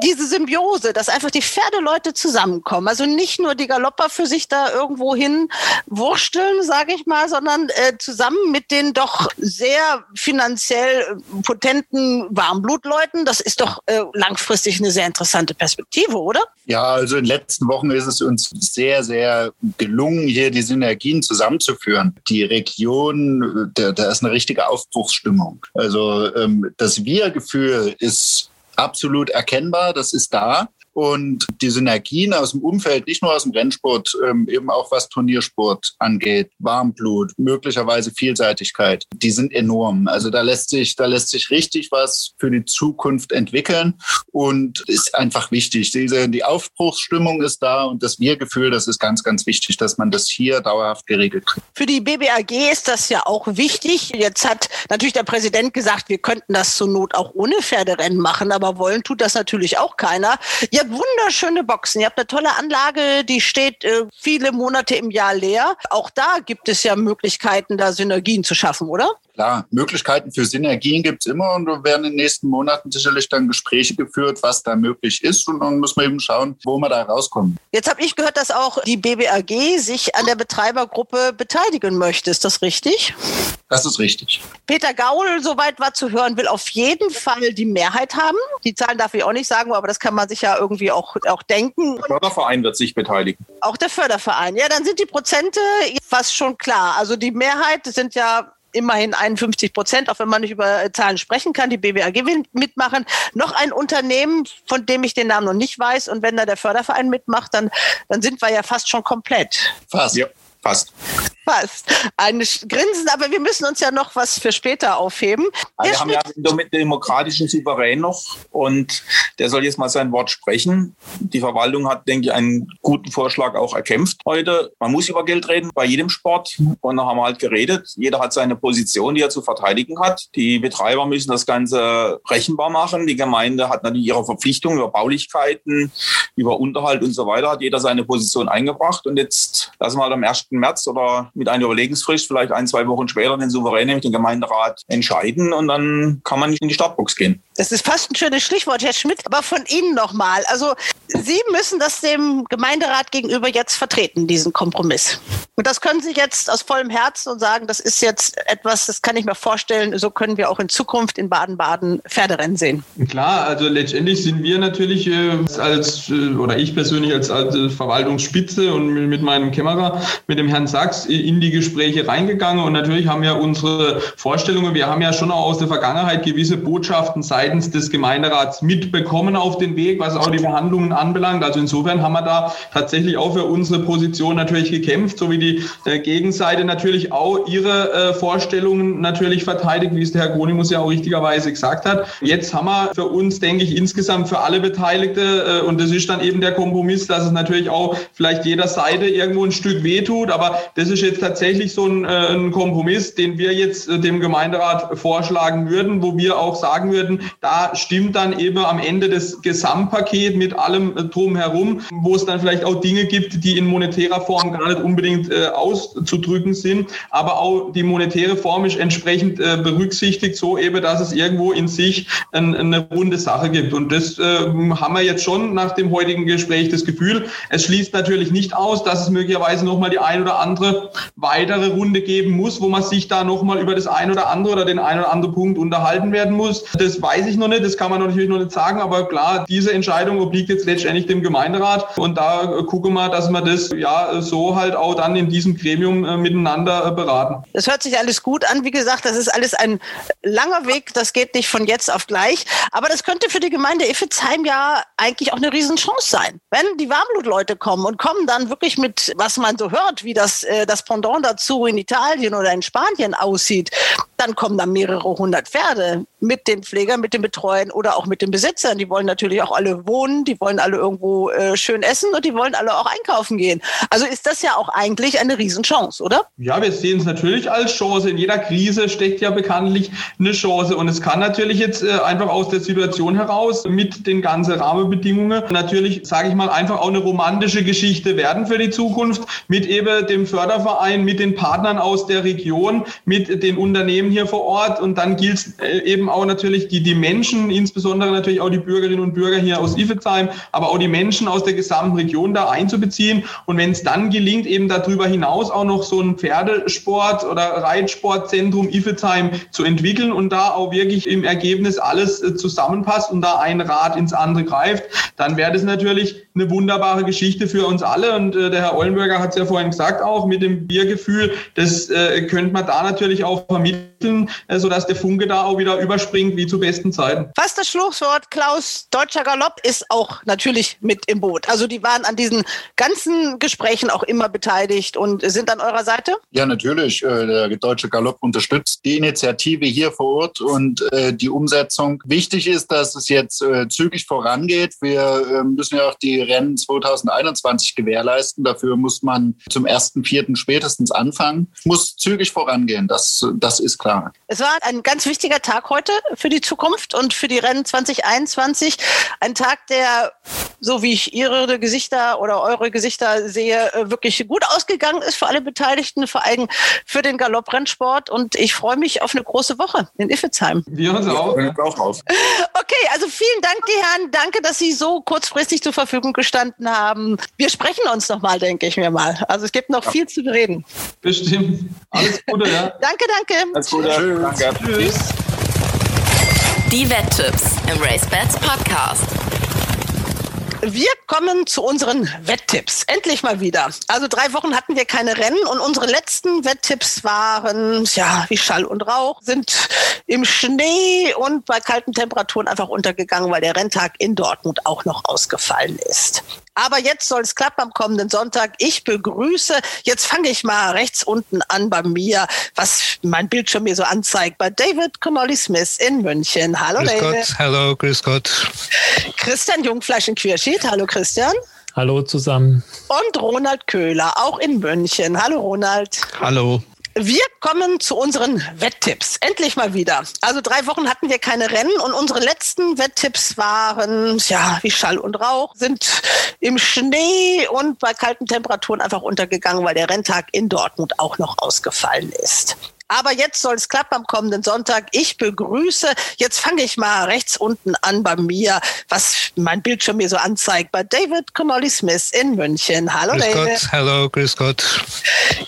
diese Symbiose, dass einfach die Pferdeleute zusammenkommen, also nicht nur die Galopper für sich da irgendwo hin wursteln, sage ich mal, sondern äh, zusammen mit den doch sehr finanziell potenten Warmblutleuten. Das ist doch äh, langfristig eine sehr interessante Perspektive, oder? Ja, also in den letzten Wochen ist es uns sehr, sehr gelungen, hier die Synergien zusammenzuführen. Die Region, da, da ist eine richtige Aufbruchsstimmung. Also ähm, das Wir-Gefühl ist absolut erkennbar, das ist da. Und die Synergien aus dem Umfeld, nicht nur aus dem Rennsport, ähm, eben auch was Turniersport angeht, Warmblut, möglicherweise Vielseitigkeit, die sind enorm. Also da lässt sich, da lässt sich richtig was für die Zukunft entwickeln und ist einfach wichtig. Diese, die Aufbruchsstimmung ist da und das Wir-Gefühl, das ist ganz, ganz wichtig, dass man das hier dauerhaft geregelt kriegt. Für die BBAG ist das ja auch wichtig. Jetzt hat natürlich der Präsident gesagt, wir könnten das zur Not auch ohne Pferderennen machen, aber wollen tut das natürlich auch keiner. Ihr habt wunderschöne Boxen. Ihr habt eine tolle Anlage, die steht äh, viele Monate im Jahr leer. Auch da gibt es ja Möglichkeiten, da Synergien zu schaffen, oder? Klar, Möglichkeiten für Synergien gibt es immer und wir werden in den nächsten Monaten sicherlich dann Gespräche geführt, was da möglich ist und dann müssen wir eben schauen, wo wir da rauskommen. Jetzt habe ich gehört, dass auch die BBAG sich an der Betreibergruppe beteiligen möchte. Ist das richtig? Das ist richtig. Peter Gaul, soweit war zu hören, will auf jeden Fall die Mehrheit haben. Die Zahlen darf ich auch nicht sagen, aber das kann man sich ja irgendwie auch, auch denken. Der Förderverein wird sich beteiligen. Auch der Förderverein. Ja, dann sind die Prozente fast schon klar. Also die Mehrheit sind ja immerhin 51 Prozent, auch wenn man nicht über Zahlen sprechen kann. Die BBAG will mitmachen. Noch ein Unternehmen, von dem ich den Namen noch nicht weiß. Und wenn da der Förderverein mitmacht, dann, dann sind wir ja fast schon komplett. Fast. Ja. Fast. Fast. Ein Grinsen, aber wir müssen uns ja noch was für später aufheben. Wir haben ja einen demokratischen Souverän noch und der soll jetzt mal sein Wort sprechen. Die Verwaltung hat, denke ich, einen guten Vorschlag auch erkämpft heute. Man muss über Geld reden bei jedem Sport und da haben wir halt geredet. Jeder hat seine Position, die er zu verteidigen hat. Die Betreiber müssen das Ganze rechenbar machen. Die Gemeinde hat natürlich ihre Verpflichtungen über Baulichkeiten, über Unterhalt und so weiter. Hat jeder seine Position eingebracht und jetzt lassen wir halt am 1. März oder mit einer Überlegungsfrist, vielleicht ein, zwei Wochen später, den Souverän, nämlich den Gemeinderat, entscheiden und dann kann man nicht in die Startbox gehen. Das ist fast ein schönes Stichwort, Herr Schmidt, aber von Ihnen nochmal. Also Sie müssen das dem Gemeinderat gegenüber jetzt vertreten, diesen Kompromiss. Und das können Sie jetzt aus vollem Herzen und sagen, das ist jetzt etwas, das kann ich mir vorstellen, so können wir auch in Zukunft in Baden-Baden Pferderennen sehen. Klar, also letztendlich sind wir natürlich äh, als, äh, oder ich persönlich als, als Verwaltungsspitze und mit meinem Kämmerer, mit dem Herrn Sachs in die Gespräche reingegangen und natürlich haben wir unsere Vorstellungen, wir haben ja schon auch aus der Vergangenheit gewisse Botschaften seitens seitens des Gemeinderats mitbekommen auf den Weg, was auch die Verhandlungen anbelangt. Also insofern haben wir da tatsächlich auch für unsere Position natürlich gekämpft, so wie die äh, Gegenseite natürlich auch ihre äh, Vorstellungen natürlich verteidigt, wie es der Herr Gronimus ja auch richtigerweise gesagt hat. Jetzt haben wir für uns, denke ich, insgesamt für alle Beteiligte, äh, und das ist dann eben der Kompromiss, dass es natürlich auch vielleicht jeder Seite irgendwo ein Stück wehtut, aber das ist jetzt tatsächlich so ein, äh, ein Kompromiss, den wir jetzt äh, dem Gemeinderat vorschlagen würden, wo wir auch sagen würden, da stimmt dann eben am Ende das Gesamtpaket mit allem äh, drumherum, wo es dann vielleicht auch Dinge gibt, die in monetärer Form gar nicht unbedingt äh, auszudrücken sind, aber auch die monetäre Form ist entsprechend äh, berücksichtigt, so eben, dass es irgendwo in sich ein, eine runde Sache gibt. Und das äh, haben wir jetzt schon nach dem heutigen Gespräch das Gefühl. Es schließt natürlich nicht aus, dass es möglicherweise nochmal die ein oder andere weitere Runde geben muss, wo man sich da nochmal über das ein oder andere oder den ein oder anderen Punkt unterhalten werden muss. Das weiß ich noch nicht, das kann man natürlich noch nicht sagen, aber klar, diese Entscheidung obliegt jetzt letztendlich dem Gemeinderat und da gucken wir, dass wir das ja so halt auch dann in diesem Gremium äh, miteinander äh, beraten. Das hört sich alles gut an. Wie gesagt, das ist alles ein langer Weg, das geht nicht von jetzt auf gleich, aber das könnte für die Gemeinde Iffezheim ja eigentlich auch eine Riesenchance sein. Wenn die Warmblutleute kommen und kommen dann wirklich mit, was man so hört, wie das, äh, das Pendant dazu in Italien oder in Spanien aussieht, dann kommen da mehrere hundert Pferde mit den Pflegern, mit den Betreuern oder auch mit den Besitzern. Die wollen natürlich auch alle wohnen, die wollen alle irgendwo äh, schön essen und die wollen alle auch einkaufen gehen. Also ist das ja auch eigentlich eine Riesenchance, oder? Ja, wir sehen es natürlich als Chance. In jeder Krise steckt ja bekanntlich eine Chance. Und es kann natürlich jetzt äh, einfach aus der Situation heraus mit den ganzen Rahmenbedingungen natürlich, sage ich mal, einfach auch eine romantische Geschichte werden für die Zukunft mit eben dem Förderverein, mit den Partnern aus der Region, mit den Unternehmen hier vor Ort. Und dann gilt es äh, eben auch natürlich die, die Menschen, insbesondere natürlich auch die Bürgerinnen und Bürger hier aus Iffezheim, aber auch die Menschen aus der gesamten Region da einzubeziehen. Und wenn es dann gelingt, eben darüber hinaus auch noch so ein Pferdesport oder Reitsportzentrum Iffezheim zu entwickeln und da auch wirklich im Ergebnis alles äh, zusammenpasst und da ein Rad ins andere greift, dann wäre das natürlich eine wunderbare Geschichte für uns alle. Und äh, der Herr Ollenberger hat es ja vorhin gesagt, auch mit dem Biergefühl, das äh, könnte man da natürlich auch vermitteln, äh, sodass der Funke da auch wieder überspringt wie zu besten Zeiten. Fast das Schlusswort, Klaus, Deutscher Galopp ist auch natürlich mit im Boot. Also die waren an diesen ganzen Gesprächen auch immer beteiligt und sind an eurer Seite? Ja, natürlich. Äh, der Deutsche Galopp unterstützt die Initiative hier vor Ort und äh, die Umsetzung. Wichtig ist, dass es jetzt zügig vorangeht. Wir müssen ja auch die Rennen 2021 gewährleisten. Dafür muss man zum 1.4. spätestens anfangen. Muss zügig vorangehen, das, das ist klar. Es war ein ganz wichtiger Tag heute für die Zukunft und für die Rennen 2021. Ein Tag, der, so wie ich Ihre Gesichter oder eure Gesichter sehe, wirklich gut ausgegangen ist für alle Beteiligten, vor allem für den Galopprennsport. Und ich freue mich auf eine große Woche in Iffezheim. Wir uns auch. Auch auf. Okay, also vielen Dank, die Herren. Danke, dass Sie so kurzfristig zur Verfügung gestanden haben. Wir sprechen uns noch mal, denke ich mir mal. Also es gibt noch ja. viel zu bereden. Bestimmt. Alles Gute, ja. danke, danke. Alles Gute. Tschüss. Danke. Tschüss. Die Wetttipps im Race Bats Podcast. Wir kommen zu unseren Wetttipps. Endlich mal wieder. Also drei Wochen hatten wir keine Rennen und unsere letzten Wetttipps waren, ja, wie Schall und Rauch, sind im Schnee und bei kalten Temperaturen einfach untergegangen, weil der Renntag in Dortmund auch noch ausgefallen ist. Aber jetzt soll es klappen am kommenden Sonntag. Ich begrüße, jetzt fange ich mal rechts unten an bei mir, was mein Bildschirm mir so anzeigt, bei David Connolly Smith in München. Hallo grüß David. Gott, hallo, grüß Gott. Christian Jungfleisch in Queerschied. Hallo Christian. Hallo zusammen. Und Ronald Köhler, auch in München. Hallo Ronald. Hallo. Wir kommen zu unseren Wetttipps. Endlich mal wieder. Also drei Wochen hatten wir keine Rennen und unsere letzten Wetttipps waren, ja, wie Schall und Rauch, sind im Schnee und bei kalten Temperaturen einfach untergegangen, weil der Renntag in Dortmund auch noch ausgefallen ist. Aber jetzt soll es klappen am kommenden Sonntag. Ich begrüße, jetzt fange ich mal rechts unten an bei mir, was mein Bildschirm mir so anzeigt, bei David Connolly Smith in München. Hallo grüß David. Gott, hallo, grüß Gott.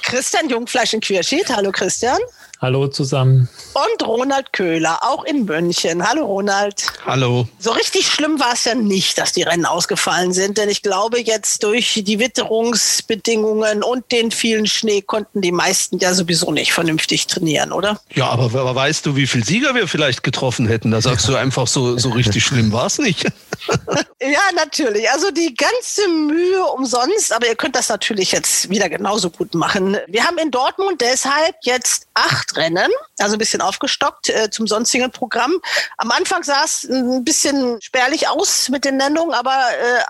Christian Jungfleisch in Queerschied. Hallo Christian. Hallo zusammen. Und Ronald Köhler, auch in München. Hallo Ronald. Hallo. So richtig schlimm war es ja nicht, dass die Rennen ausgefallen sind, denn ich glaube, jetzt durch die Witterungsbedingungen und den vielen Schnee konnten die meisten ja sowieso nicht vernünftig trainieren, oder? Ja, aber, aber weißt du, wie viele Sieger wir vielleicht getroffen hätten? Da sagst du einfach so, so richtig schlimm war es nicht. ja, natürlich. Also die ganze Mühe umsonst, aber ihr könnt das natürlich jetzt wieder genauso gut machen. Wir haben in Dortmund deshalb jetzt acht Rennen, also ein bisschen aufgestockt äh, zum sonstigen Programm. Am Anfang sah es ein bisschen spärlich aus mit den Nennungen, aber äh,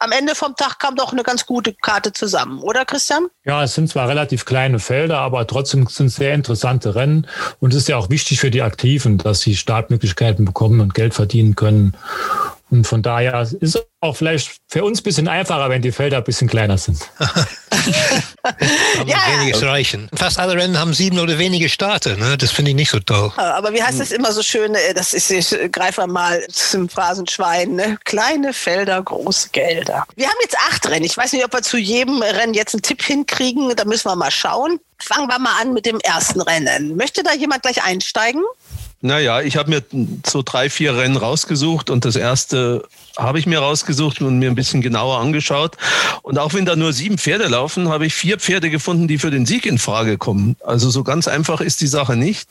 am Ende vom Tag kam doch eine ganz gute Karte zusammen, oder Christian? Ja, es sind zwar relativ kleine Felder, aber trotzdem sind es sehr interessante Rennen. Und es ist ja auch wichtig für die Aktiven, dass sie Startmöglichkeiten bekommen und Geld verdienen können. Und von daher ist es auch vielleicht für uns ein bisschen einfacher, wenn die Felder ein bisschen kleiner sind. ja. Weniges reichen. Fast alle Rennen haben sieben oder wenige Starter. Ne? Das finde ich nicht so toll. Aber wie heißt es immer so schön? Äh, das ist, ich greife mal zum Phrasenschwein. Ne? Kleine Felder, große Gelder. Wir haben jetzt acht Rennen. Ich weiß nicht, ob wir zu jedem Rennen jetzt einen Tipp hinkriegen. Da müssen wir mal schauen. Fangen wir mal an mit dem ersten Rennen. Möchte da jemand gleich einsteigen? Naja, ich habe mir so drei, vier Rennen rausgesucht und das erste habe ich mir rausgesucht und mir ein bisschen genauer angeschaut. Und auch wenn da nur sieben Pferde laufen, habe ich vier Pferde gefunden, die für den Sieg in Frage kommen. Also so ganz einfach ist die Sache nicht.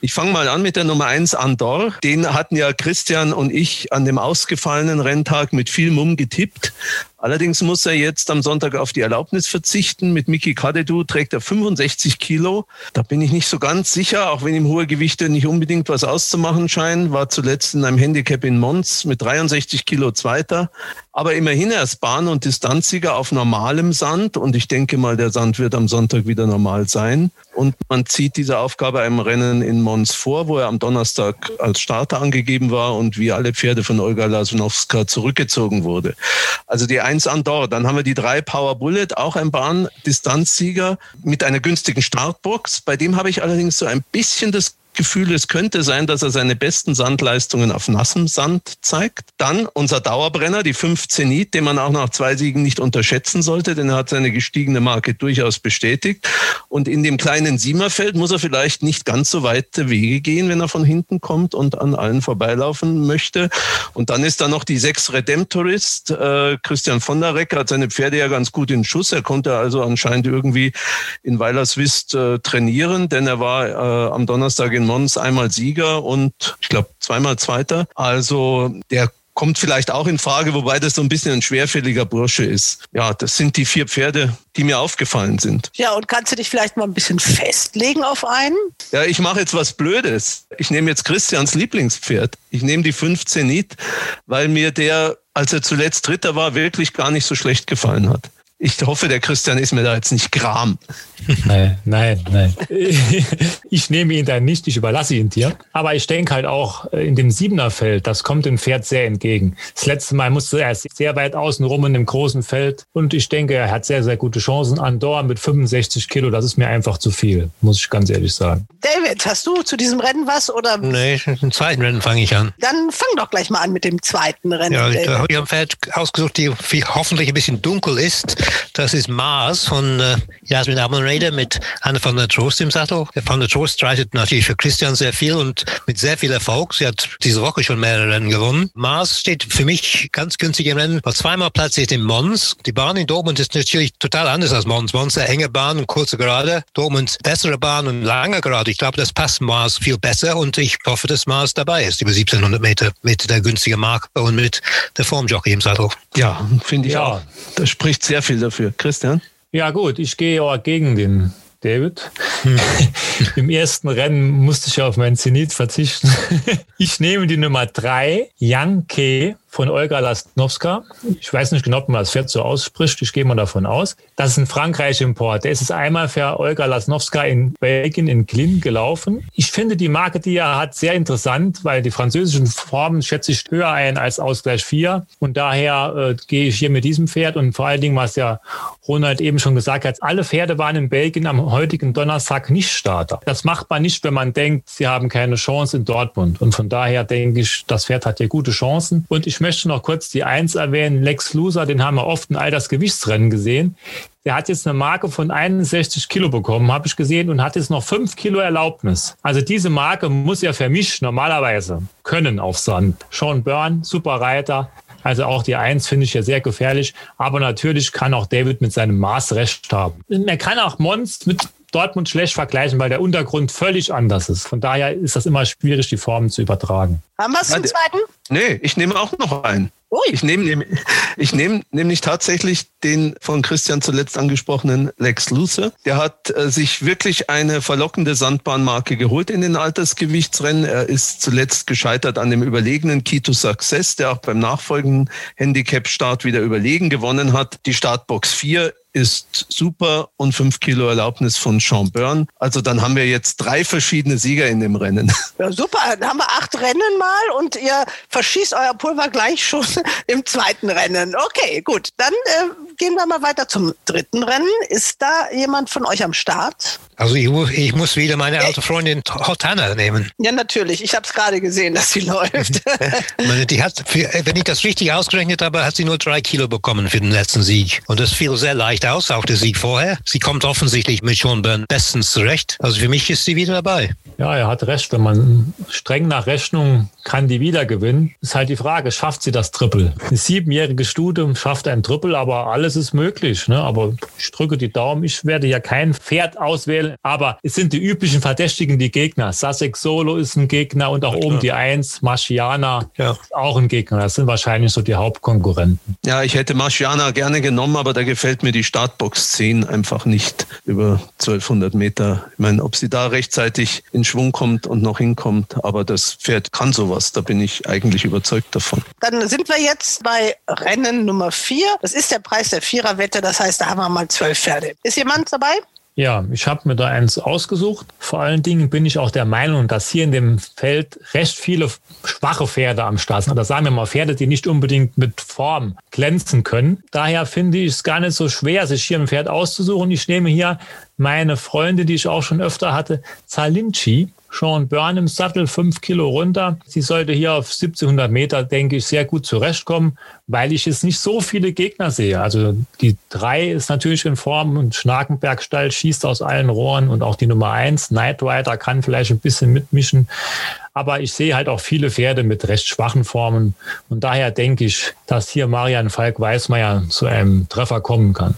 Ich fange mal an mit der Nummer eins Andor. Den hatten ja Christian und ich an dem ausgefallenen Renntag mit viel Mumm getippt. Allerdings muss er jetzt am Sonntag auf die Erlaubnis verzichten. Mit Miki Kadedu trägt er 65 Kilo. Da bin ich nicht so ganz sicher, auch wenn ihm hohe Gewichte nicht unbedingt was auszumachen scheinen. War zuletzt in einem Handicap in Mons mit 63 Kilo Zweiter. Aber immerhin er ist Bahn- und Distanzsieger auf normalem Sand. Und ich denke mal, der Sand wird am Sonntag wieder normal sein. Und man zieht diese Aufgabe einem Rennen in Mons vor, wo er am Donnerstag als Starter angegeben war und wie alle Pferde von Olga Lasnowska zurückgezogen wurde. Also die Eins Andor, dann haben wir die drei Power Bullet, auch ein Bahn-Distanzsieger mit einer günstigen Startbox. Bei dem habe ich allerdings so ein bisschen das Gefühl, es könnte sein, dass er seine besten Sandleistungen auf nassem Sand zeigt. Dann unser Dauerbrenner, die 5 Zenit, den man auch nach zwei Siegen nicht unterschätzen sollte, denn er hat seine gestiegene Marke durchaus bestätigt. Und in dem kleinen Siemerfeld muss er vielleicht nicht ganz so weite Wege gehen, wenn er von hinten kommt und an allen vorbeilaufen möchte. Und dann ist da noch die 6 Redemptorist. Äh, Christian von der Reck hat seine Pferde ja ganz gut in Schuss. Er konnte also anscheinend irgendwie in Weilerswist äh, trainieren, denn er war äh, am Donnerstag in Mons einmal Sieger und ich glaube zweimal Zweiter. Also der kommt vielleicht auch in Frage, wobei das so ein bisschen ein schwerfälliger Bursche ist. Ja, das sind die vier Pferde, die mir aufgefallen sind. Ja, und kannst du dich vielleicht mal ein bisschen festlegen auf einen? Ja, ich mache jetzt was Blödes. Ich nehme jetzt Christians Lieblingspferd. Ich nehme die 15 Nit, weil mir der, als er zuletzt Dritter war, wirklich gar nicht so schlecht gefallen hat. Ich hoffe, der Christian ist mir da jetzt nicht gram. Nein, nein, nein. Ich nehme ihn dann nicht, ich überlasse ihn dir. Aber ich denke halt auch äh, in dem Siebener-Feld, das kommt dem Pferd sehr entgegen. Das letzte Mal musste er sehr weit außen rum in dem großen Feld. Und ich denke, er hat sehr, sehr gute Chancen. Andorra mit 65 Kilo, das ist mir einfach zu viel, muss ich ganz ehrlich sagen. David, hast du zu diesem Rennen was? Oder? Nee, im zweiten Rennen fange ich an. Dann fang doch gleich mal an mit dem zweiten Rennen. Ja, ich habe ein Pferd ausgesucht, die hoffentlich ein bisschen dunkel ist. Das ist Mars von äh, Jasmin Abelraider mit Anne van der Trost im Sattel. Van der Trost streitet natürlich für Christian sehr viel und mit sehr viel Erfolg. Sie hat diese Woche schon mehrere Rennen gewonnen. Mars steht für mich ganz günstig im Rennen. War zweimal platziert in Mons. Die Bahn in Dortmund ist natürlich total anders als Mons. Mons eine enge Bahn und kurze Gerade. Dortmund bessere Bahn und lange Gerade. Ich glaube, das passt Mars viel besser und ich hoffe, dass Mars dabei ist über 1700 Meter mit der günstigen Marke und mit der Formjockey im Sattel. Ja, finde ich ja. auch. Das spricht sehr viel dafür. Christian? Ja gut, ich gehe auch gegen den David. Im ersten Rennen musste ich auf meinen Zenit verzichten. ich nehme die Nummer drei, Janke von Olga Lasnowska. Ich weiß nicht genau, ob man das Pferd so ausspricht. Ich gehe mal davon aus. Das ist ein Frankreich-Import. Der ist einmal für Olga Lasnowska in Belgien in Klin gelaufen. Ich finde die Marke, die er hat, sehr interessant, weil die französischen Formen schätze ich höher ein als Ausgleich 4. Und daher äh, gehe ich hier mit diesem Pferd und vor allen Dingen, was ja Ronald eben schon gesagt hat, alle Pferde waren in Belgien am heutigen Donnerstag nicht Starter. Das macht man nicht, wenn man denkt, sie haben keine Chance in Dortmund. Und von daher denke ich, das Pferd hat hier gute Chancen. Und ich ich möchte noch kurz die Eins erwähnen. Lex Loser, den haben wir oft in all das Gewichtsrennen gesehen. Der hat jetzt eine Marke von 61 Kilo bekommen, habe ich gesehen, und hat jetzt noch 5 Kilo Erlaubnis. Also diese Marke muss ja für mich normalerweise können auf Sand. Sean Byrne, super Reiter. Also auch die Eins finde ich ja sehr gefährlich. Aber natürlich kann auch David mit seinem Maß recht haben. Er kann auch Mons mit Dortmund schlecht vergleichen, weil der Untergrund völlig anders ist. Von daher ist das immer schwierig, die Formen zu übertragen. Haben wir es zum zweiten? Nee, ich nehme auch noch einen. Ui. Ich nehme ich nehme nämlich tatsächlich den von Christian zuletzt angesprochenen Lex Luce. Der hat äh, sich wirklich eine verlockende Sandbahnmarke geholt in den Altersgewichtsrennen. Er ist zuletzt gescheitert an dem überlegenen Key to Success, der auch beim nachfolgenden Handicap-Start wieder überlegen gewonnen hat. Die Startbox 4 ist super und 5 Kilo Erlaubnis von Sean Byrne. Also dann haben wir jetzt drei verschiedene Sieger in dem Rennen. Ja, super, dann haben wir acht Rennen mal und ihr verschießt euer Pulver gleich schon im zweiten Rennen. Okay, gut. Dann äh, gehen wir mal weiter zum dritten Rennen. Ist da jemand von euch am Start? Also ich, ich muss wieder meine alte Freundin Hotana nehmen. Ja, natürlich. Ich habe es gerade gesehen, dass sie läuft. die hat, wenn ich das richtig ausgerechnet habe, hat sie nur drei Kilo bekommen für den letzten Sieg. Und das fiel sehr leicht aus, auch der Sieg vorher. Sie kommt offensichtlich mit Sean Byrne bestens zurecht. Also für mich ist sie wieder dabei. Ja, er hat recht. Wenn man streng nach Rechnung kann die wieder gewinnen, ist halt die Frage, schafft sie das Triple? Ein siebenjähriges Studium schafft ein Triple, aber alles ist möglich. Ne? Aber ich drücke die Daumen. Ich werde ja kein Pferd auswählen, aber es sind die üblichen Verdächtigen, die Gegner. Sussex Solo ist ein Gegner und auch ja, oben die Eins, Marciana ja. auch ein Gegner. Das sind wahrscheinlich so die Hauptkonkurrenten. Ja, ich hätte Marciana gerne genommen, aber da gefällt mir die Startbox 10 einfach nicht über 1200 Meter. Ich meine, ob sie da rechtzeitig in Schwung kommt und noch hinkommt, aber das Pferd kann sowas. Da bin ich eigentlich überzeugt davon. Dann sind wir jetzt bei Rennen Nummer 4. Das ist der Preis der Viererwette. Das heißt, da haben wir mal zwölf Pferde. Ist jemand dabei? Ja, ich habe mir da eins ausgesucht. Vor allen Dingen bin ich auch der Meinung, dass hier in dem Feld recht viele schwache Pferde am Start sind. Oder sagen wir mal Pferde, die nicht unbedingt mit Form glänzen können. Daher finde ich es gar nicht so schwer, sich hier ein Pferd auszusuchen. Ich nehme hier meine Freunde, die ich auch schon öfter hatte, Zalinci. Sean Byrne im Sattel, fünf Kilo runter. Sie sollte hier auf 1700 Meter, denke ich, sehr gut zurechtkommen, weil ich jetzt nicht so viele Gegner sehe. Also die drei ist natürlich in Form und Schnakenbergstall schießt aus allen Rohren und auch die Nummer eins, Knight Rider, kann vielleicht ein bisschen mitmischen. Aber ich sehe halt auch viele Pferde mit recht schwachen Formen. Und daher denke ich, dass hier Marian Falk-Weißmeier zu einem Treffer kommen kann.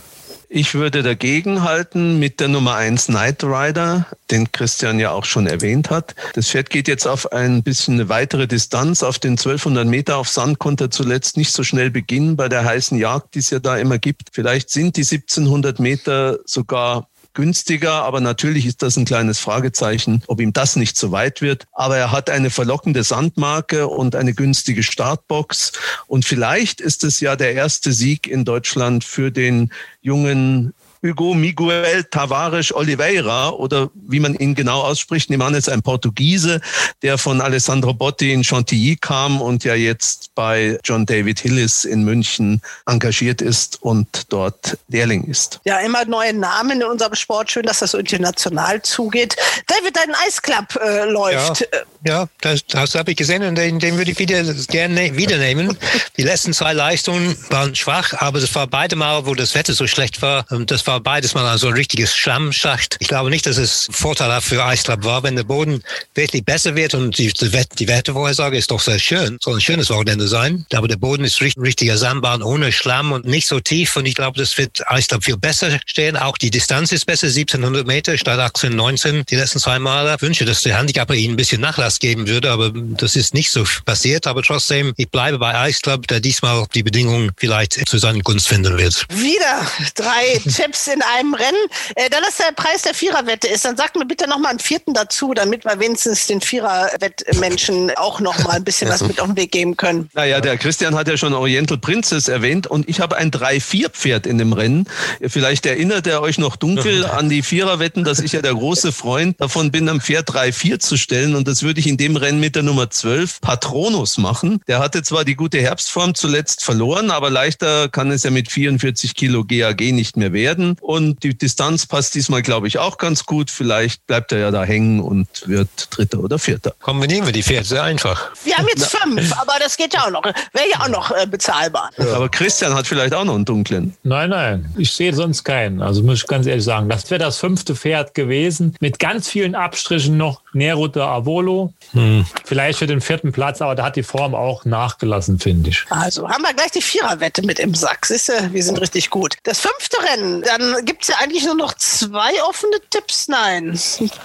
Ich würde dagegen halten mit der Nummer 1 Knight Rider, den Christian ja auch schon erwähnt hat. Das Pferd geht jetzt auf ein bisschen eine weitere Distanz. Auf den 1200 Meter auf Sand konnte er zuletzt nicht so schnell beginnen bei der heißen Jagd, die es ja da immer gibt. Vielleicht sind die 1700 Meter sogar günstiger, aber natürlich ist das ein kleines Fragezeichen, ob ihm das nicht zu weit wird. Aber er hat eine verlockende Sandmarke und eine günstige Startbox. Und vielleicht ist es ja der erste Sieg in Deutschland für den jungen Hugo Miguel Tavares Oliveira oder wie man ihn genau ausspricht. Nehmen ist ein Portugiese, der von Alessandro Botti in Chantilly kam und ja jetzt bei John David Hillis in München engagiert ist und dort Lehrling ist. Ja, immer neue Namen in unserem Sport. Schön, dass das so international zugeht. David, dein Eisclub äh, läuft. Ja, ja das, das habe ich gesehen und den, den würde ich wieder gerne wiedernehmen. Die letzten zwei Leistungen waren schwach, aber es war beide Mal, wo das Wetter so schlecht war. Und das war war beides mal so ein richtiges Schlammschacht. Ich glaube nicht, dass es vorteilhaft für Eislab war, wenn der Boden wirklich besser wird und die, die Wettervorhersage ist doch sehr schön. Soll ein schönes Wochenende sein. Aber der Boden ist richtig, richtiger Sandbahn ohne Schlamm und nicht so tief. Und ich glaube, das wird Eislab viel besser stehen. Auch die Distanz ist besser, 1700 Meter statt 18, 19 die letzten zwei Male. Ich wünsche, dass der Handicapper ihnen ein bisschen Nachlass geben würde, aber das ist nicht so passiert. Aber trotzdem, ich bleibe bei Ice Club, der diesmal die Bedingungen vielleicht zu seinen Gunst finden wird. Wieder drei Tipps Tipps in einem Rennen. Äh, da das der Preis der Viererwette ist, dann sagt mir bitte noch mal einen vierten dazu, damit wir wenigstens den Viererwettmenschen auch noch mal ein bisschen was mit auf den Weg geben können. Naja, der Christian hat ja schon Oriental Princess erwähnt und ich habe ein 3-4-Pferd in dem Rennen. Vielleicht erinnert er euch noch dunkel an die Viererwetten, dass ich ja der große Freund davon bin, am Pferd 3-4 zu stellen und das würde ich in dem Rennen mit der Nummer 12 Patronus machen. Der hatte zwar die gute Herbstform zuletzt verloren, aber leichter kann es ja mit 44 Kilo GAG nicht mehr werden. Und die Distanz passt diesmal, glaube ich, auch ganz gut. Vielleicht bleibt er ja da hängen und wird Dritter oder Vierter. Kombinieren wir die Pferde, sehr einfach. Wir haben jetzt fünf, aber das geht ja auch noch. Wäre ja auch noch äh, bezahlbar. Ja. Aber Christian hat vielleicht auch noch einen dunklen. Nein, nein, ich sehe sonst keinen. Also muss ich ganz ehrlich sagen, das wäre das fünfte Pferd gewesen. Mit ganz vielen Abstrichen noch Neruto Avolo. Hm. Vielleicht für den vierten Platz, aber da hat die Form auch nachgelassen, finde ich. Also haben wir gleich die Viererwette mit im Sack. Siehste, wir sind richtig gut. Das fünfte Rennen, dann gibt es ja eigentlich nur noch zwei offene Tipps. Nein.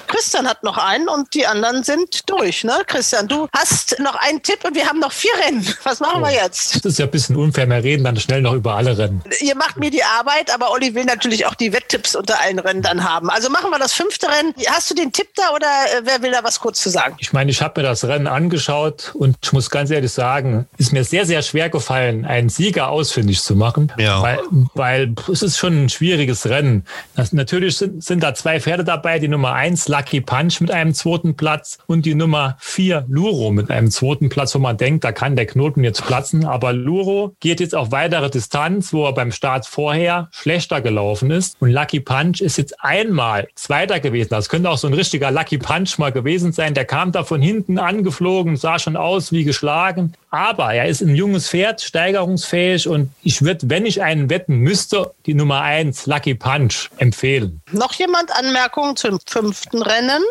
Christian hat noch einen und die anderen sind durch, ne? Christian, du hast noch einen Tipp und wir haben noch vier Rennen. Was machen oh. wir jetzt? Das ist ja ein bisschen unfair. Wir reden dann schnell noch über alle Rennen. Ihr macht mir die Arbeit, aber Olli will natürlich auch die Wetttipps unter allen Rennen dann haben. Also machen wir das fünfte Rennen. Hast du den Tipp da oder äh, wer will da was kurz zu sagen? Ich meine, ich habe mir das Rennen angeschaut und ich muss ganz ehrlich sagen, ist mir sehr, sehr schwer gefallen, einen Sieger ausfindig zu machen. Ja. Weil, weil es ist schon ein schwieriges Rennen. Das, natürlich sind, sind da zwei Pferde dabei. Die Nummer eins Lucky Punch mit einem zweiten Platz und die Nummer vier Luro mit einem zweiten Platz, wo man denkt, da kann der Knoten jetzt platzen. Aber Luro geht jetzt auf weitere Distanz, wo er beim Start vorher schlechter gelaufen ist. Und Lucky Punch ist jetzt einmal Zweiter gewesen. Das könnte auch so ein richtiger Lucky Punch mal gewesen sein. Der kam da von hinten angeflogen, sah schon aus wie geschlagen. Aber er ist ein junges Pferd, steigerungsfähig und ich würde, wenn ich einen wetten müsste, die Nummer eins Lucky Punch empfehlen. Noch jemand Anmerkungen zum fünften Rennen?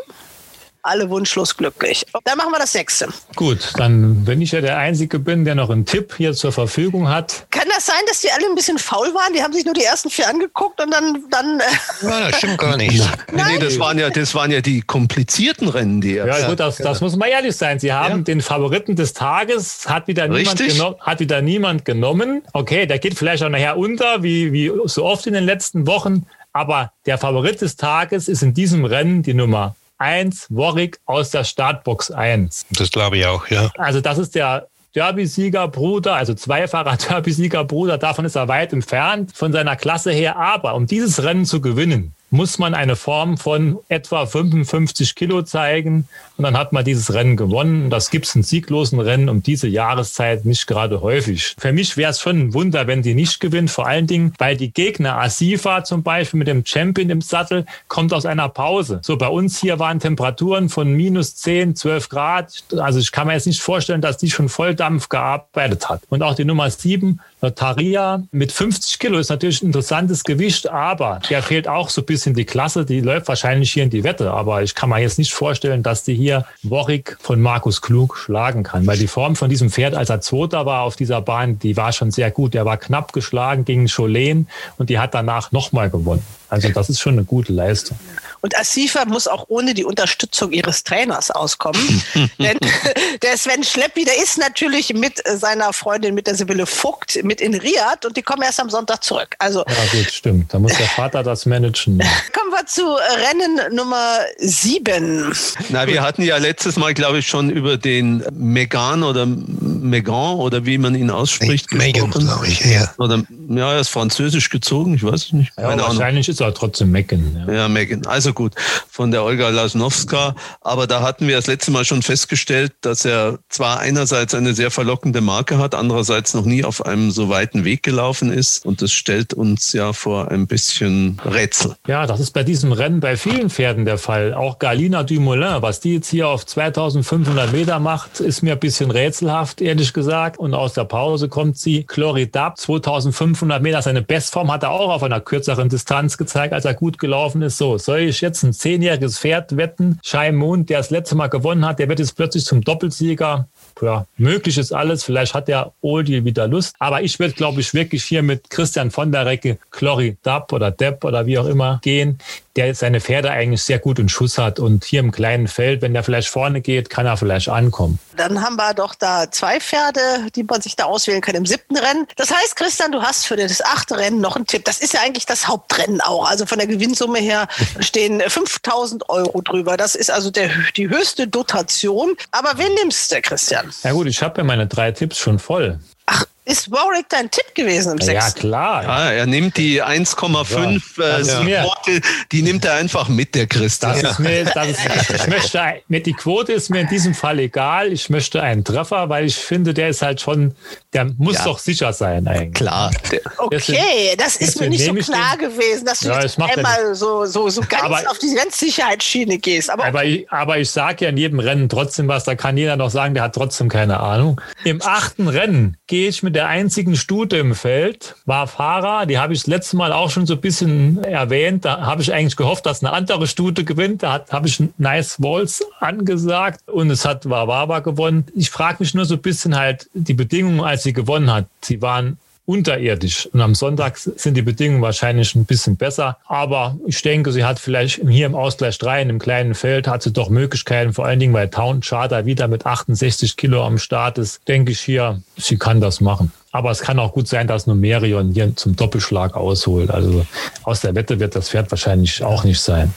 Alle wunschlos glücklich. Dann machen wir das sechste. Gut, dann, wenn ich ja der Einzige bin, der noch einen Tipp hier zur Verfügung hat. Kann das sein, dass die alle ein bisschen faul waren? Die haben sich nur die ersten vier angeguckt und dann. dann äh ja, das stimmt gar nicht. Nein. Nee, das waren, ja, das waren ja die komplizierten Rennen, die Ja, gut, das, das muss man ehrlich sein. Sie haben ja. den Favoriten des Tages, hat wieder, niemand genommen, hat wieder niemand genommen. Okay, der geht vielleicht auch nachher unter, wie, wie so oft in den letzten Wochen. Aber der Favorit des Tages ist in diesem Rennen die Nummer 1 Warwick aus der Startbox 1. Das glaube ich auch, ja. Also das ist der Derby-Sieger Bruder, also zweifacher Derby-Sieger Bruder, davon ist er weit entfernt von seiner Klasse her. Aber um dieses Rennen zu gewinnen, muss man eine Form von etwa 55 Kilo zeigen und dann hat man dieses Rennen gewonnen. Das gibt es in sieglosen Rennen um diese Jahreszeit nicht gerade häufig. Für mich wäre es schon ein Wunder, wenn die nicht gewinnt, vor allen Dingen, weil die Gegner, Asifa zum Beispiel mit dem Champion im Sattel, kommt aus einer Pause. So, bei uns hier waren Temperaturen von minus 10, 12 Grad. Also ich kann mir jetzt nicht vorstellen, dass die schon Volldampf gearbeitet hat. Und auch die Nummer 7, Notaria mit 50 Kilo ist natürlich ein interessantes Gewicht, aber der fehlt auch so ein bisschen die Klasse. Die läuft wahrscheinlich hier in die Wette, aber ich kann mir jetzt nicht vorstellen, dass die hier Warwick von Markus Klug schlagen kann, weil die Form von diesem Pferd, als er Zweiter war auf dieser Bahn, die war schon sehr gut. Der war knapp geschlagen gegen Cholen und die hat danach nochmal gewonnen. Also das ist schon eine gute Leistung. Und Asifa muss auch ohne die Unterstützung ihres Trainers auskommen. Denn der Sven Schleppi, der ist natürlich mit seiner Freundin, mit der Sibylle Vogt, mit in Riad und die kommen erst am Sonntag zurück. Also, ja gut, stimmt. Da muss der Vater das managen. Kommen wir zu Rennen Nummer sieben. Na, wir hatten ja letztes Mal, glaube ich, schon über den Megan oder Megan oder wie man ihn ausspricht. Megan, glaube ich, ja. Oder, ja, er ist französisch gezogen, ich weiß es nicht. Ja, wahrscheinlich ist er trotzdem Megan. Ja, ja Megan. Also gut, von der Olga Lasnowska. Aber da hatten wir das letzte Mal schon festgestellt, dass er zwar einerseits eine sehr verlockende Marke hat, andererseits noch nie auf einem so weiten Weg gelaufen ist. Und das stellt uns ja vor ein bisschen Rätsel. Ja, das ist bei diesem Rennen bei vielen Pferden der Fall. Auch Galina Dumoulin, was die jetzt hier auf 2500 Meter macht, ist mir ein bisschen rätselhaft, ehrlich gesagt. Und aus der Pause kommt sie. Chloridab, 2500 Meter, seine Bestform hat er auch auf einer kürzeren Distanz gezeigt, als er gut gelaufen ist. So, soll ich jetzt ein zehnjähriges Pferd wetten. Moon, der das letzte Mal gewonnen hat, der wird jetzt plötzlich zum Doppelsieger. Ja, möglich ist alles. Vielleicht hat der Oldie wieder Lust. Aber ich würde, glaube ich, wirklich hier mit Christian von der Recke, Chlori Dapp oder Depp oder wie auch immer gehen der seine Pferde eigentlich sehr gut in Schuss hat. Und hier im kleinen Feld, wenn der vielleicht vorne geht, kann er vielleicht ankommen. Dann haben wir doch da zwei Pferde, die man sich da auswählen kann im siebten Rennen. Das heißt, Christian, du hast für das achte Rennen noch einen Tipp. Das ist ja eigentlich das Hauptrennen auch. Also von der Gewinnsumme her stehen 5000 Euro drüber. Das ist also der, die höchste Dotation. Aber wen nimmst du, Christian? Ja gut, ich habe ja meine drei Tipps schon voll. Ach, Ist Warwick dein Tipp gewesen im Ja, sechsten? klar. Ja, er nimmt die 1,5 Ja. äh, Quote, die nimmt er einfach mit, der Christa. Das ist mir, das ist, ich möchte, die Quote ist mir in diesem Fall egal. Ich möchte einen Treffer, weil ich finde, der ist halt schon, der muss Ja. doch sicher sein eigentlich. Klar. Okay, das ist mir deswegen nicht so klar den- gewesen, dass du Ja, jetzt ja einmal so, so, so ganz Aber- auf die Grenzsicherheitsschiene gehst. Aber, Aber ich, aber ich sage ja in jedem Rennen trotzdem was, da kann jeder noch sagen, der hat trotzdem keine Ahnung. Im achten Rennen gehe ich mit der einzigen Stute im Feld, war Fahrer, die habe ich das letzte Mal auch schon so ein bisschen erwähnt. Da habe ich eigentlich gehofft, dass eine andere Stute gewinnt. Da habe ich Nice Walls angesagt und es hat Wawawa gewonnen. Ich frage mich nur so ein bisschen halt die Bedingungen, als sie gewonnen hat. Sie waren unterirdisch. Und am Sonntag sind die Bedingungen wahrscheinlich ein bisschen besser. Aber ich denke, sie hat vielleicht hier im Ausgleich 3 in einem kleinen Feld hat sie doch Möglichkeiten, vor allen Dingen, weil Town Charter wieder mit 68 Kilo am Start ist, denke ich hier, sie kann das machen. Aber es kann auch gut sein, dass Numerion hier zum Doppelschlag ausholt. Also aus der Wette wird das Pferd wahrscheinlich auch nicht sein.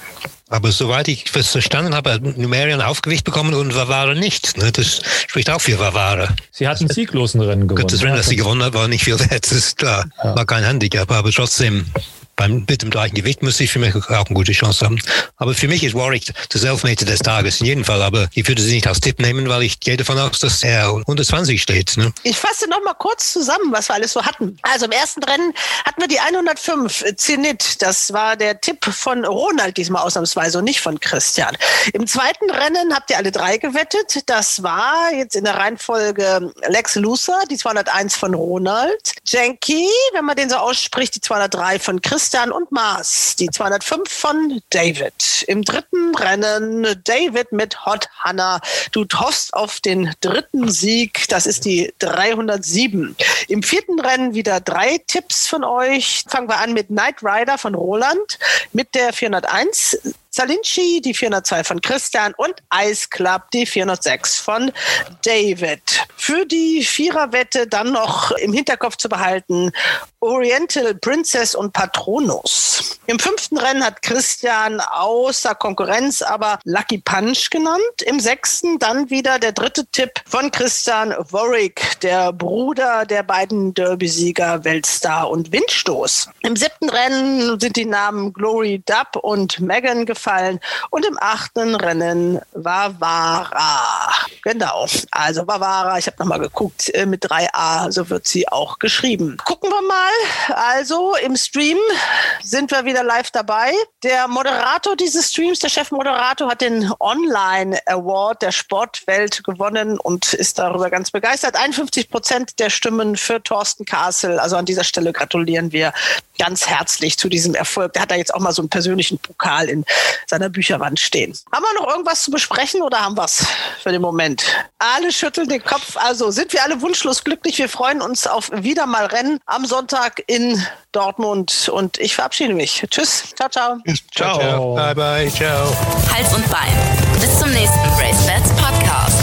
Aber soweit ich es verstanden habe, hat Numerian Aufgewicht bekommen und Vavara nicht. Ne? Das spricht auch für Vavara. Sie hat einen sieglosen Rennen gewonnen. Gut, das Rennen, das sie gewonnen hat, war nicht viel wert, das ist klar. War kein Handicap, aber trotzdem, beim, mit dem gleichen Gewicht müsste ich für mich auch eine gute Chance haben. Aber für mich ist Warwick das Elfmeter des Tages, in jedem Fall. Aber ich würde sie nicht als Tipp nehmen, weil ich gehe davon aus, dass er 120 steht. Ne? Ich fasse noch mal kurz zusammen, was wir alles so hatten. Also im ersten Rennen hatten wir die 105 Zenit. Das war der Tipp von Ronald diesmal ausnahmsweise und nicht von Christian. Im zweiten Rennen habt ihr alle drei gewettet. Das war jetzt in der Reihenfolge Lex Luthor, die 201 von Ronald, Jenky, wenn man den so ausspricht, die 203 von Christian und Mars, die 205 von David. Im dritten Rennen David mit Hot Hannah. Du hoffst auf den dritten Sieg. Das ist die 307. Im vierten Rennen wieder drei Tipps von euch. Fangen wir an mit Knight Rider von Roland mit der 401. Salinci, die 402 von Christian und Ice Club, die 406 von David. Für die Viererwette dann noch im Hinterkopf zu behalten, Oriental Princess und Patronus. Im fünften Rennen hat Christian außer Konkurrenz aber Lucky Punch genannt. Im sechsten dann wieder der dritte Tipp von Christian Warwick, der Bruder der beiden Derby-Sieger Weltstar und Windstoß. Im siebten Rennen sind die Namen Glory Dub und Megan gefallen und im achten Rennen Vavara. Genau, also Vavara, ich habe nochmal geguckt, äh, mit 3a, so wird sie auch geschrieben. Gucken wir mal, also im Stream sind wir wieder live dabei. Der Moderator dieses Streams, der Chefmoderator, hat den Online Award der Sportwelt gewonnen und ist darüber ganz begeistert. 51 Prozent der Stimmen für Thorsten Kassel. Also an dieser Stelle gratulieren wir ganz herzlich zu diesem Erfolg. Der hat da jetzt auch mal so einen persönlichen Pokal in seiner Bücherwand stehen. Haben wir noch irgendwas zu besprechen oder haben wir es für den Moment? Alle schütteln den Kopf. Also sind wir alle wunschlos glücklich. Wir freuen uns auf wieder mal Rennen am Sonntag in Dortmund. Und ich verabschiede mich. Tschüss. Ciao, ciao. Ciao. ciao. Bye, bye. Ciao. Hals und Bein. Bis zum nächsten Race Bats Podcast.